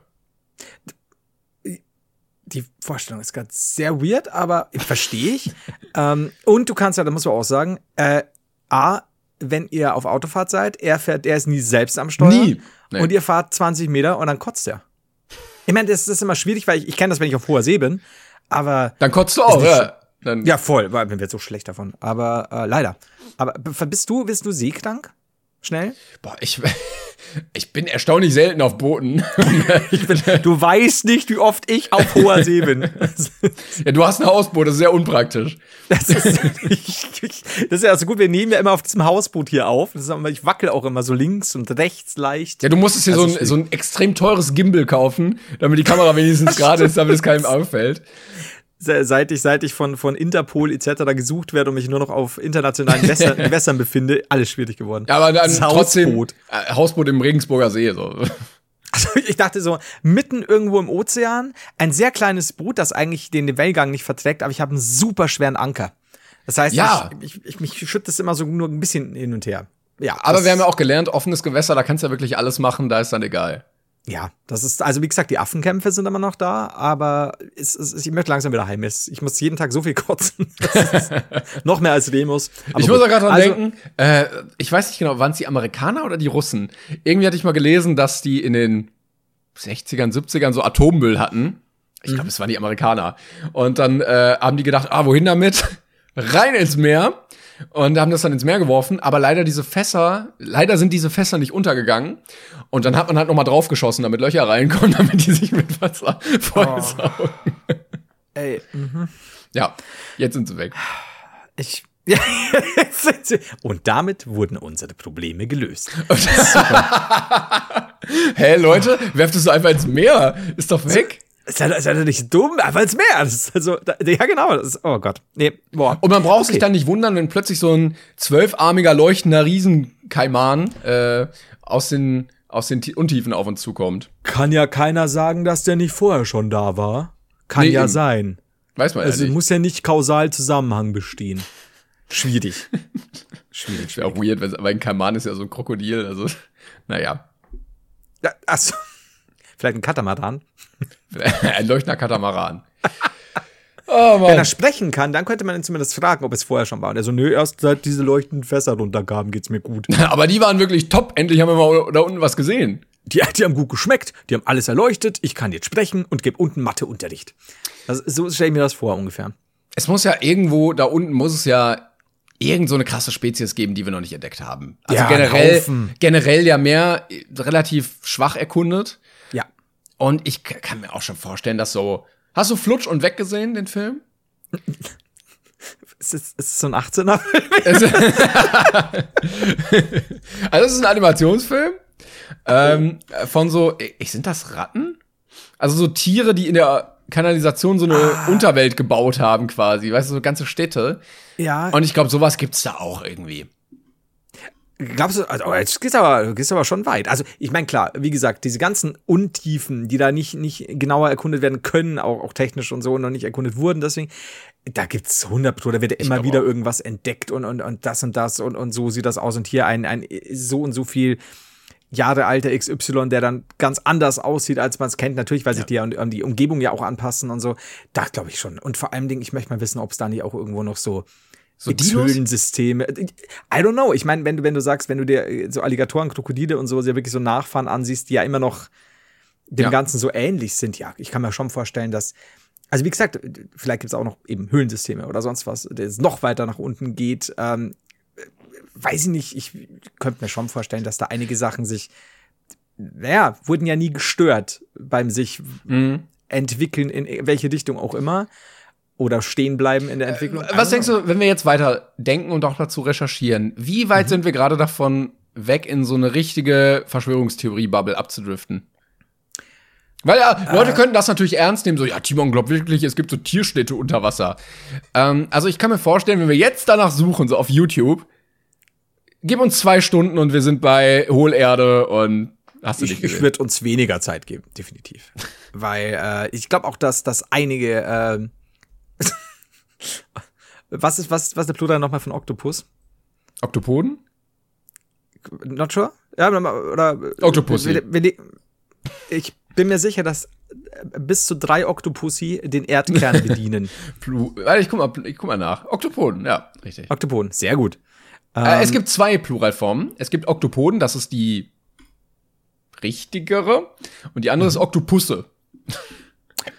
Die Vorstellung ist gerade sehr weird, aber verstehe ich. ähm, und du kannst ja, da muss man auch sagen, äh, A, wenn ihr auf Autofahrt seid, er fährt, er ist nie selbst am Steuer. Nie. Nee. Und ihr fahrt 20 Meter und dann kotzt er. Ich meine, das ist immer schwierig, weil ich, ich kenne das, wenn ich auf hoher See bin. Aber Dann kotzt du auch, ja. Dann, ja, voll, weil mir wird so schlecht davon. Aber äh, leider. Aber bist du, bist du seekrank? Schnell? Boah, ich, ich bin erstaunlich selten auf Booten. Bin, du weißt nicht, wie oft ich auf hoher See bin. ja, du hast ein Hausboot, das ist sehr unpraktisch. Das ist, ich, ich, das ist ja so gut, wir nehmen ja immer auf diesem Hausboot hier auf. Immer, ich wackel auch immer so links und rechts leicht. Ja, du musstest hier Das so ein, so ein extrem teures Gimbal kaufen, damit die Kamera wenigstens gerade ist, damit es keinem auffällt. Se- Seit ich, seit ich von, von Interpol etc. gesucht werde und mich nur noch auf internationalen Gewässern, Gewässern befinde, alles schwierig geworden. Ja, aber dann trotzdem Hausboot. äh, Hausboot im Regensburger See. So. Also ich dachte so, mitten irgendwo im Ozean, ein sehr kleines Boot, das eigentlich den Wellgang nicht verträgt, aber ich habe einen super schweren Anker. Das heißt, Ja. ich, ich, ich, mich schüttet das immer so nur ein bisschen hin und her. Ja, Aber wir haben ja auch gelernt, offenes Gewässer, da kannst du ja wirklich alles machen, da ist dann egal. Ja, das ist, also wie gesagt, die Affenkämpfe sind immer noch da, aber es, es, ich möchte langsam wieder heim. Ich muss jeden Tag so viel kotzen. Noch mehr als Remus. Aber ich muss gut. auch gerade dran Also, denken, äh, ich weiß nicht genau, waren es die Amerikaner oder die Russen? Irgendwie hatte ich mal gelesen, dass die in den 60ern, 70ern so Atommüll hatten. Ich glaube, es waren die Amerikaner. Und dann äh, haben die gedacht, ah, wohin damit? Rein ins Meer. Und haben das dann ins Meer geworfen. Aber leider diese Fässer, leider sind diese Fässer nicht untergegangen. Und dann hat man halt noch mal draufgeschossen, damit Löcher reinkommen, damit die sich mit Wasser vollsaugen. Ey, mhm. Ja, jetzt sind sie weg. ich. Ja, jetzt sind sie- Und damit wurden unsere Probleme gelöst. Hä, Leute, werft es so einfach ins Meer. Ist doch weg. Seid ihr nicht dumm? Einfach ins Meer. Ist also, da, ja, genau. Das ist, oh Gott. Nee, boah. Und man braucht sich Okay. dann nicht wundern, wenn plötzlich so ein zwölfarmiger, leuchtender Riesenkaiman äh, aus den, aus den Ti- Untiefen auf uns zukommt. Kann ja keiner sagen, dass der nicht vorher schon da war. Kann Nee, ja eben. sein. Weiß man Also ja nicht. muss ja nicht kausal Zusammenhang bestehen. Schwierig. Schwierig. Ja auch weird, weil ein Kaiman ist ja so ein Krokodil. Also, naja. Ja, achso. Vielleicht ein Katamaran. ein leuchtender Katamaran. Oh Wenn er sprechen kann, dann könnte man ihn zumindest fragen, ob es vorher schon war. Und er so, nö, erst seit diese leuchtenden Fässer runterkamen, geht's mir gut. Aber die waren wirklich top. Endlich haben wir mal da unten was gesehen. Die, die haben gut geschmeckt, die haben alles erleuchtet, ich kann jetzt sprechen und gebe unten Matheunterricht. Also, so stelle ich mir das vor ungefähr. Es muss ja irgendwo, da unten muss es ja irgend so eine krasse Spezies geben, die wir noch nicht entdeckt haben. Also Ja, generell, generell ja mehr äh, relativ schwach erkundet. Und ich kann mir auch schon vorstellen, dass so. Hast du Flutsch und Weg gesehen, den Film? Ist es, ist es so ein 18er? Es- also es ist ein Animationsfilm ähm, von so, ich, sind das Ratten? Also so Tiere, die in der Kanalisation so eine Unterwelt gebaut haben quasi, weißt du, so ganze Städte. ja. Und ich glaube, sowas gibt's da auch irgendwie. Glaubst du, also, jetzt gehst du aber, gehst du aber schon weit. Also, ich meine, klar, wie gesagt, diese ganzen Untiefen, die da nicht, nicht genauer erkundet werden können, auch, auch technisch und so, noch nicht erkundet wurden, deswegen, da gibt's 100 Pro, da wird ja immer wieder auch. irgendwas entdeckt und, und, und das und das und, und so sieht das aus und hier ein, ein so und so viel Jahre alter XY, der dann ganz anders aussieht, als man es kennt. Natürlich, weil sich die, an, an die Umgebung ja auch anpassen und so. Da glaube ich schon. Und vor allem Dingen, ich möchte mal wissen, ob es da nicht auch irgendwo noch so So? Höhlensysteme. I don't know. Ich meine, wenn du, wenn du sagst, wenn du dir äh, so Alligatoren, Krokodile und sowas ja wirklich so Nachfahren ansiehst, die ja immer noch dem Ja. Ganzen so ähnlich sind, ja, ich kann mir schon vorstellen, dass. Also wie gesagt, vielleicht gibt es auch noch eben Höhlensysteme oder sonst was, jetzt noch weiter nach unten geht. Ähm, weiß ich nicht, ich könnte mir schon vorstellen, dass da einige Sachen sich, naja, wurden ja nie gestört beim sich Mhm. entwickeln, in welche Richtung auch immer. Oder stehen bleiben in der Entwicklung. Äh, Was denkst du, wenn wir jetzt weiter denken und auch dazu recherchieren, wie weit sind wir gerade davon weg, in so eine richtige Verschwörungstheorie-Bubble abzudriften? Weil ja, Leute könnten das natürlich ernst nehmen, so, ja, Timon glaubt wirklich, es gibt so Tierstädte unter Wasser. Ähm, also ich kann mir vorstellen, wenn wir jetzt danach suchen, so auf YouTube, gib uns zwei Stunden und wir sind bei Hohlerde und hast du Ich, dich ich gesehen? würde uns weniger Zeit geben, definitiv. Weil äh, ich glaube auch, dass, dass einige. ähm was ist was, was ist der Plural nochmal von Oktopus? Oktopoden? Not sure? Ja, oder. Die- Ich bin mir sicher, dass bis zu drei Octopussy den Erdkern bedienen. Ich guck mal, ich guck mal nach. Oktopoden, ja, richtig. Oktopoden, sehr gut. Äh, es gibt zwei Pluralformen. Es gibt Oktopoden, das ist die richtigere. Und die andere ist Oktopusse.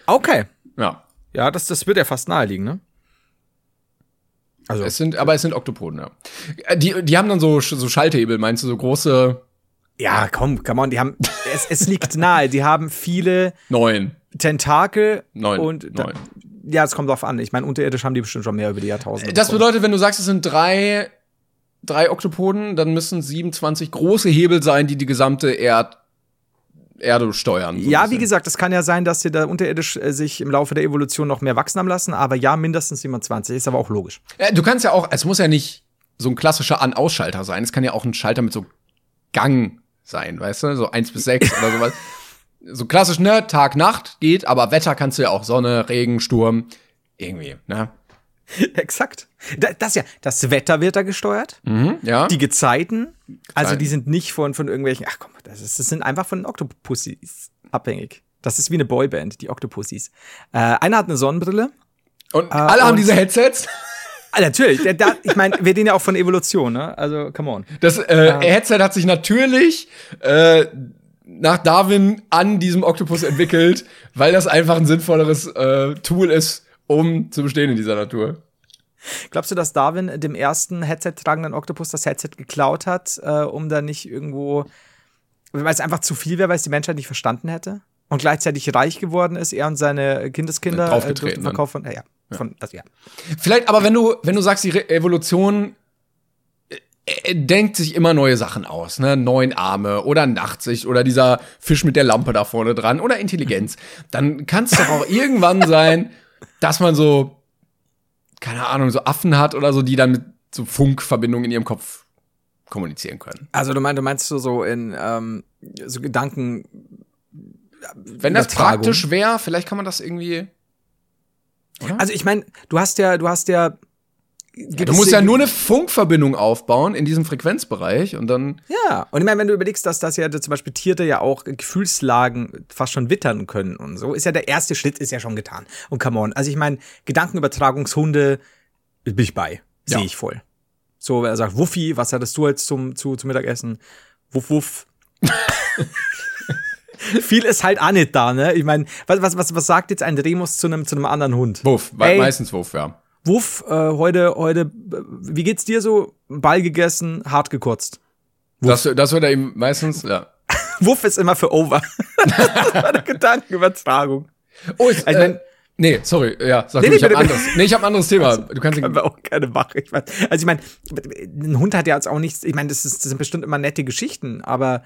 Okay. Ja. Ja, das, das wird ja fast naheliegen, ne? Also, Es sind, aber es sind Oktopoden, ja. Äh, Die, die haben dann so, so Schalthebel, meinst du, so große ja, komm, come on, die haben, es, es liegt nahe, die haben viele neun. Tentakel Neun, und da, neun. ja, es kommt drauf an. Ich meine, unterirdisch haben die bestimmt schon mehr über die Jahrtausende. Das bekommen. bedeutet, wenn du sagst, es sind drei, drei Oktopoden, dann müssen 27 große Hebel sein, die die gesamte Erd, Erde steuern. so ja, wie gesagt, es kann ja sein, dass sie da unterirdisch äh, sich im Laufe der Evolution noch mehr wachsen haben lassen, aber ja, mindestens 27, ist aber auch logisch. Äh, Du kannst ja auch, es muss ja nicht so ein klassischer An-Aus-Schalter sein. Es kann ja auch ein Schalter mit so Gang sein, weißt du? So eins bis sechs oder sowas. So klassisch, ne? Tag, Nacht geht, aber Wetter kannst du ja auch Sonne, Regen, Sturm. Irgendwie, ne? Exakt. Da, das ja, das Wetter wird da gesteuert, Mhm, ja. die Gezeiten, also die sind nicht von, von irgendwelchen, ach komm, das, ist, das sind einfach von den Octopussys abhängig. Das ist wie eine Boyband, die Octopussys. Äh, einer hat eine Sonnenbrille, und alle haben und- diese Headsets. Ah, natürlich. Der, der, ich meine, wir reden ja auch von Evolution, ne? Also, come on. Das äh, Headset hat sich natürlich äh, nach Darwin an diesem Oktopus entwickelt, weil das einfach ein sinnvolleres äh, Tool ist, um zu bestehen in dieser Natur. Glaubst du, dass Darwin dem ersten Headset-tragenden Oktopus das Headset geklaut hat, äh, um da nicht irgendwo, weil es einfach zu viel wäre, weil es die Menschheit nicht verstanden hätte? Und gleichzeitig reich geworden ist, er und seine Kindeskinder Draufgetreten durften verkaufen. Ja, ja. Von, das, ja. Vielleicht, aber wenn du, wenn du sagst, die Re Evolution äh, äh, denkt sich immer neue Sachen aus, ne? Neun Arme oder Nachtsicht oder dieser Fisch mit der Lampe da vorne dran oder Intelligenz, dann kann es doch auch irgendwann sein, dass man so, keine Ahnung, so Affen hat oder so, die dann mit so Funkverbindungen in ihrem Kopf kommunizieren können. Also, du meinst, du meinst so, in ähm, so Gedanken. Wenn das praktisch wäre, vielleicht kann man das irgendwie. Also, ich meine, du hast ja, du hast ja. Du musst ja nur eine Funkverbindung aufbauen in diesem Frequenzbereich und dann. Ja, und ich meine, wenn du überlegst, dass das ja zum Beispiel Tiere ja auch Gefühlslagen fast schon wittern können und so, ist ja der erste Schritt ist ja schon getan. Und come on, also ich meine, Gedankenübertragungshunde bin ich bei, Ja. sehe ich voll. So, wenn er sagt, Wuffi, was hattest du jetzt zum, zu, zum Mittagessen? Wuff, wuff. Viel ist halt auch nicht da, ne? Ich meine, was, was, was, was sagt jetzt ein Remus zu einem, zu einem anderen Hund? Wuff, Ey. meistens Wuff, ja. Wuff, äh, heute, heute, äh, wie geht's dir so? Ball gegessen, hart gekotzt. Das, das wird er ihm meistens, ja. Wuff ist immer für over. das war eine Gedankenübertragung. Oh, ist, Also, äh, mein- Nee, sorry, ja, sag Nee, du, nee, ich hab bitte, ein anderes. Nee, ich habe ein anderes Thema. Du kannst Können wir auch gerne machen. Ich mein, also ich meine, ein Hund hat ja jetzt auch nichts, ich meine, das, ist, das sind bestimmt immer nette Geschichten, aber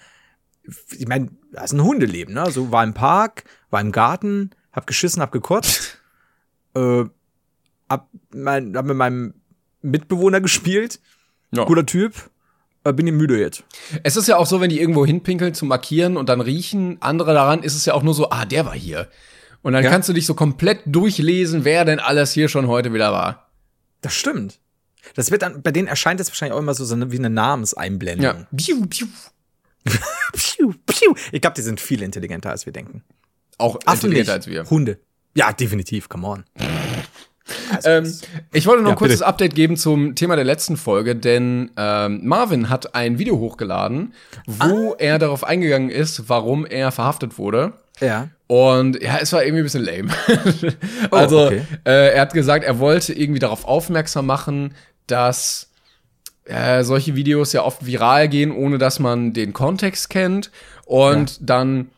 ich meine, das ist ein Hundeleben, ne? So war im Park, war im Garten, hab geschissen, hab gekotzt, äh, hab, mein, hab mit meinem Mitbewohner gespielt, Ja. guter Typ, äh, bin ich müde jetzt. Es ist ja auch so, wenn die irgendwo hinpinkeln zum Markieren und dann riechen andere daran, ist es ja auch nur so, ah, der war hier. Und dann Ja. kannst du dich so komplett durchlesen, wer denn alles hier schon heute wieder war. Das stimmt. Das wird dann, bei denen erscheint das wahrscheinlich auch immer so, so eine, wie eine Namenseinblendung. Ja. Piu, piu. Piu, piu. Ich glaube, die sind viel intelligenter, als wir denken. Auch Affen intelligenter als wir. Hunde. Ja, definitiv, come on. Also, Ähm, ich wollte noch Ja, ein kurzes bitte. Update geben zum Thema der letzten Folge, denn ähm, Marvin hat ein Video hochgeladen, wo Ah. er darauf eingegangen ist, warum er verhaftet wurde. ja. Und ja, es war irgendwie ein bisschen lame. also, Oh, okay. äh, er hat gesagt, er wollte irgendwie darauf aufmerksam machen, dass äh, solche Videos ja oft viral gehen, ohne dass man den Kontext kennt. Und dann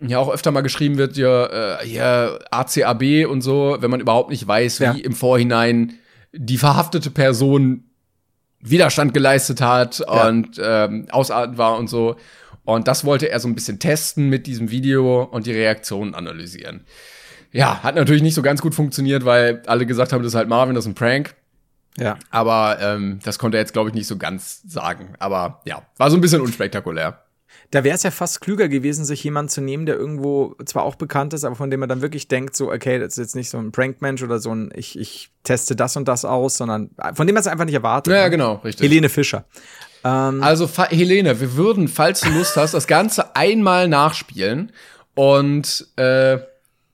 ja auch öfter mal geschrieben wird, ja, äh, hier ACAB und so, wenn man überhaupt nicht weiß, Ja. wie im Vorhinein die verhaftete Person Widerstand geleistet hat Ja. und ähm, ausartend war und so. Und das wollte er so ein bisschen testen mit diesem Video und die Reaktionen analysieren. Ja, hat natürlich nicht so ganz gut funktioniert, weil alle gesagt haben, das ist halt Marvin, das ist ein Prank. Ja. Aber ähm, das konnte er jetzt, glaube ich, nicht so ganz sagen. Aber ja, war so ein bisschen unspektakulär. Da wäre es ja fast klüger gewesen, sich jemanden zu nehmen, der irgendwo zwar auch bekannt ist, aber von dem man dann wirklich denkt, so, okay, das ist jetzt nicht so ein Prankmensch oder so ein, ich, ich teste das und das aus, sondern von dem man es einfach nicht erwartet. Ja, ne? genau, richtig. Helene Fischer. Ähm, Also, Helene, wir würden, falls du Lust hast, das Ganze einmal nachspielen und äh,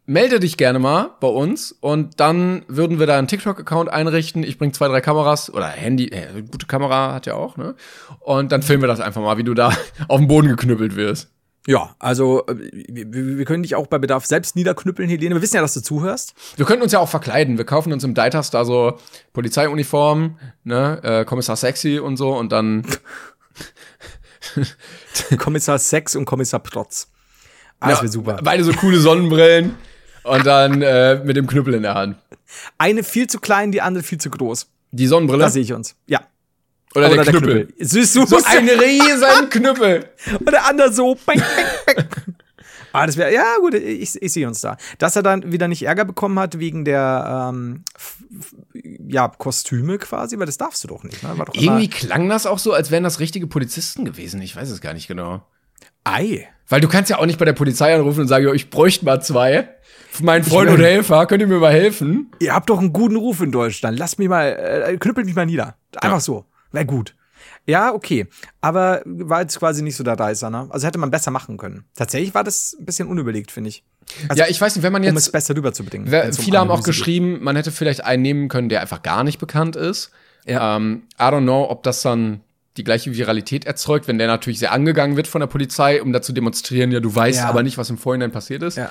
melde dich gerne mal bei uns und dann würden wir da einen TikTok-Account einrichten. Ich bring zwei, drei Kameras oder Handy, äh, gute Kamera hat ja auch, ne? Und dann filmen wir das einfach mal, wie du da auf den Boden geknüppelt wirst. ja, also äh, wir, wir können dich auch bei Bedarf selbst niederknüppeln, Helene. Wir wissen ja, dass du zuhörst. Wir könnten uns ja auch verkleiden. Wir kaufen uns im Deitas da so Polizeiuniform, ne, äh, Kommissar Sexy und so und dann Kommissar Sex und Kommissar Protz. Ah, das ja, wäre super. beide so coole Sonnenbrillen und dann äh, mit dem Knüppel in der Hand. Eine viel zu klein, die andere viel zu groß. Die Sonnenbrille Da sehe ich uns. Ja. oder, der, Knüppel. Süß, du So ein riesen Knüppel. Und der andere so. Bang, bang, bang. Ah, das wäre, ja gut, ich, ich sehe uns da. Dass er dann wieder nicht Ärger bekommen hat wegen der, ähm, ja, Kostüme quasi, weil das darfst du doch nicht, ne? Doch Irgendwie klang das auch so, als wären das richtige Polizisten gewesen. Ich weiß es gar nicht genau. Ei. Weil du kannst ja auch nicht bei der Polizei anrufen und sagen, ich bräuchte mal zwei. Mein Freund mein- und Helfer, könnt ihr mir mal helfen? Ihr habt doch einen guten Ruf in Deutschland. Lasst mich mal, äh, knüppelt mich mal nieder. Einfach Ja. so. Wäre gut. Ja, okay. Aber war jetzt quasi nicht so der Reißer, ne? Also hätte man besser machen können. Tatsächlich war das ein bisschen unüberlegt, finde ich. Also, ja, ich weiß nicht, wenn man um es jetzt. besser rüberzubringen. Wer, um viele haben auch Analyse geht. geschrieben, man hätte vielleicht einen nehmen können, der einfach gar nicht bekannt ist. Ja. Ähm, I don't know, ob das dann die gleiche Viralität erzeugt, wenn der natürlich sehr angegangen wird von der Polizei, um da zu demonstrieren, ja, du weißt Ja. aber nicht, was im Vorhinein passiert ist. Ja.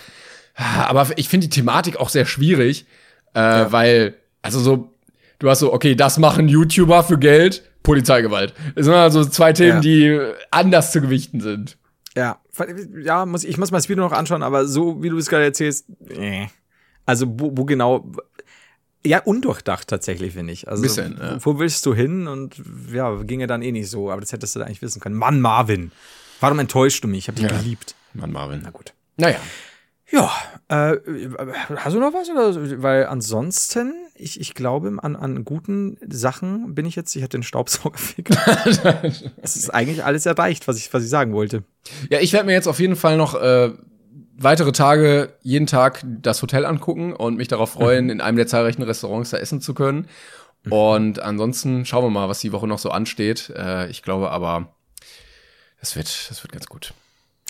Aber ich finde die Thematik auch sehr schwierig, äh, weil, also so, du hast so, okay, das machen YouTuber für Geld, Polizeigewalt. Das sind also zwei Themen, Ja. die anders zu gewichten sind. Ja, ja, muss, ich muss mal das Video noch anschauen, aber so wie du es gerade erzählst, äh. also wo, wo genau, ja, undurchdacht tatsächlich, finde ich. Also, Bisschen, ja. wo willst du hin? Und ja, ginge dann eh nicht so, aber das hättest du da eigentlich wissen können. Mann, Marvin, warum enttäuscht du mich? Ich habe dich Ja. geliebt. Mann, Marvin. Na gut. Naja. Ja, äh, hast du noch was? Oder? Weil ansonsten, ich, ich glaube, an, an guten Sachen bin ich jetzt, ich hatte den Staubsauger. Es ist eigentlich alles erreicht, was ich, was ich sagen wollte. Ja, ich werde mir jetzt auf jeden Fall noch äh, weitere Tage, jeden Tag das Hotel angucken und mich darauf freuen, in einem der zahlreichen Restaurants da essen zu können. Und ansonsten schauen wir mal, was die Woche noch so ansteht. Äh, ich glaube aber, das wird, das wird ganz gut.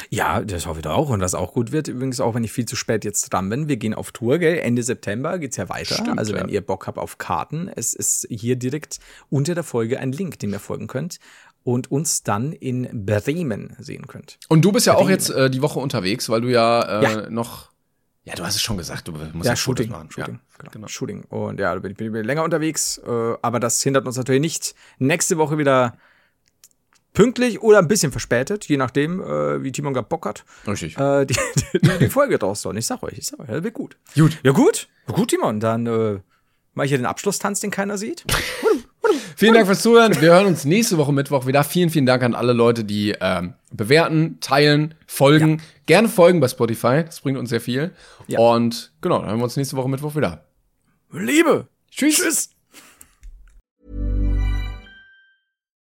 Ja, das hoffe ich doch auch. Und was auch gut wird, übrigens auch, wenn ich viel zu spät jetzt dran bin. Wir gehen auf Tour, gell? Ende September geht's ja weiter. Stimmt, also, wenn ja. ihr Bock habt auf Karten, es ist hier direkt unter der Folge ein Link, dem ihr folgen könnt und uns dann in Bremen sehen könnt. Und du bist ja auch Bremen. jetzt äh, die Woche unterwegs, weil du ja, äh, Ja. noch. Ja, du hast es schon gesagt, du musst Ja, Fotos Shooting. machen. Shooting, Ja, genau. genau. Shooting. Und ja, da bin ich, bin ich länger unterwegs. Äh, aber das hindert uns natürlich nicht, nächste Woche wieder pünktlich oder ein bisschen verspätet, je nachdem, äh, wie Timon gerade Bock hat, Richtig. äh, die, die, die Folge rauszuhauen. Ich sag euch, ich sag euch, das wird gut. Gut. Ja, gut. Gut, Timon, dann äh, mache ich hier den Abschlusstanz, den keiner sieht. Vielen Dank fürs Zuhören. Wir hören uns nächste Woche Mittwoch wieder. Vielen, vielen Dank an alle Leute, die ähm, bewerten, teilen, folgen. Ja. Gerne folgen bei Spotify. Das bringt uns sehr viel. Ja. Und genau, dann hören wir uns nächste Woche Mittwoch wieder. Liebe. Tschüss. Tschüss.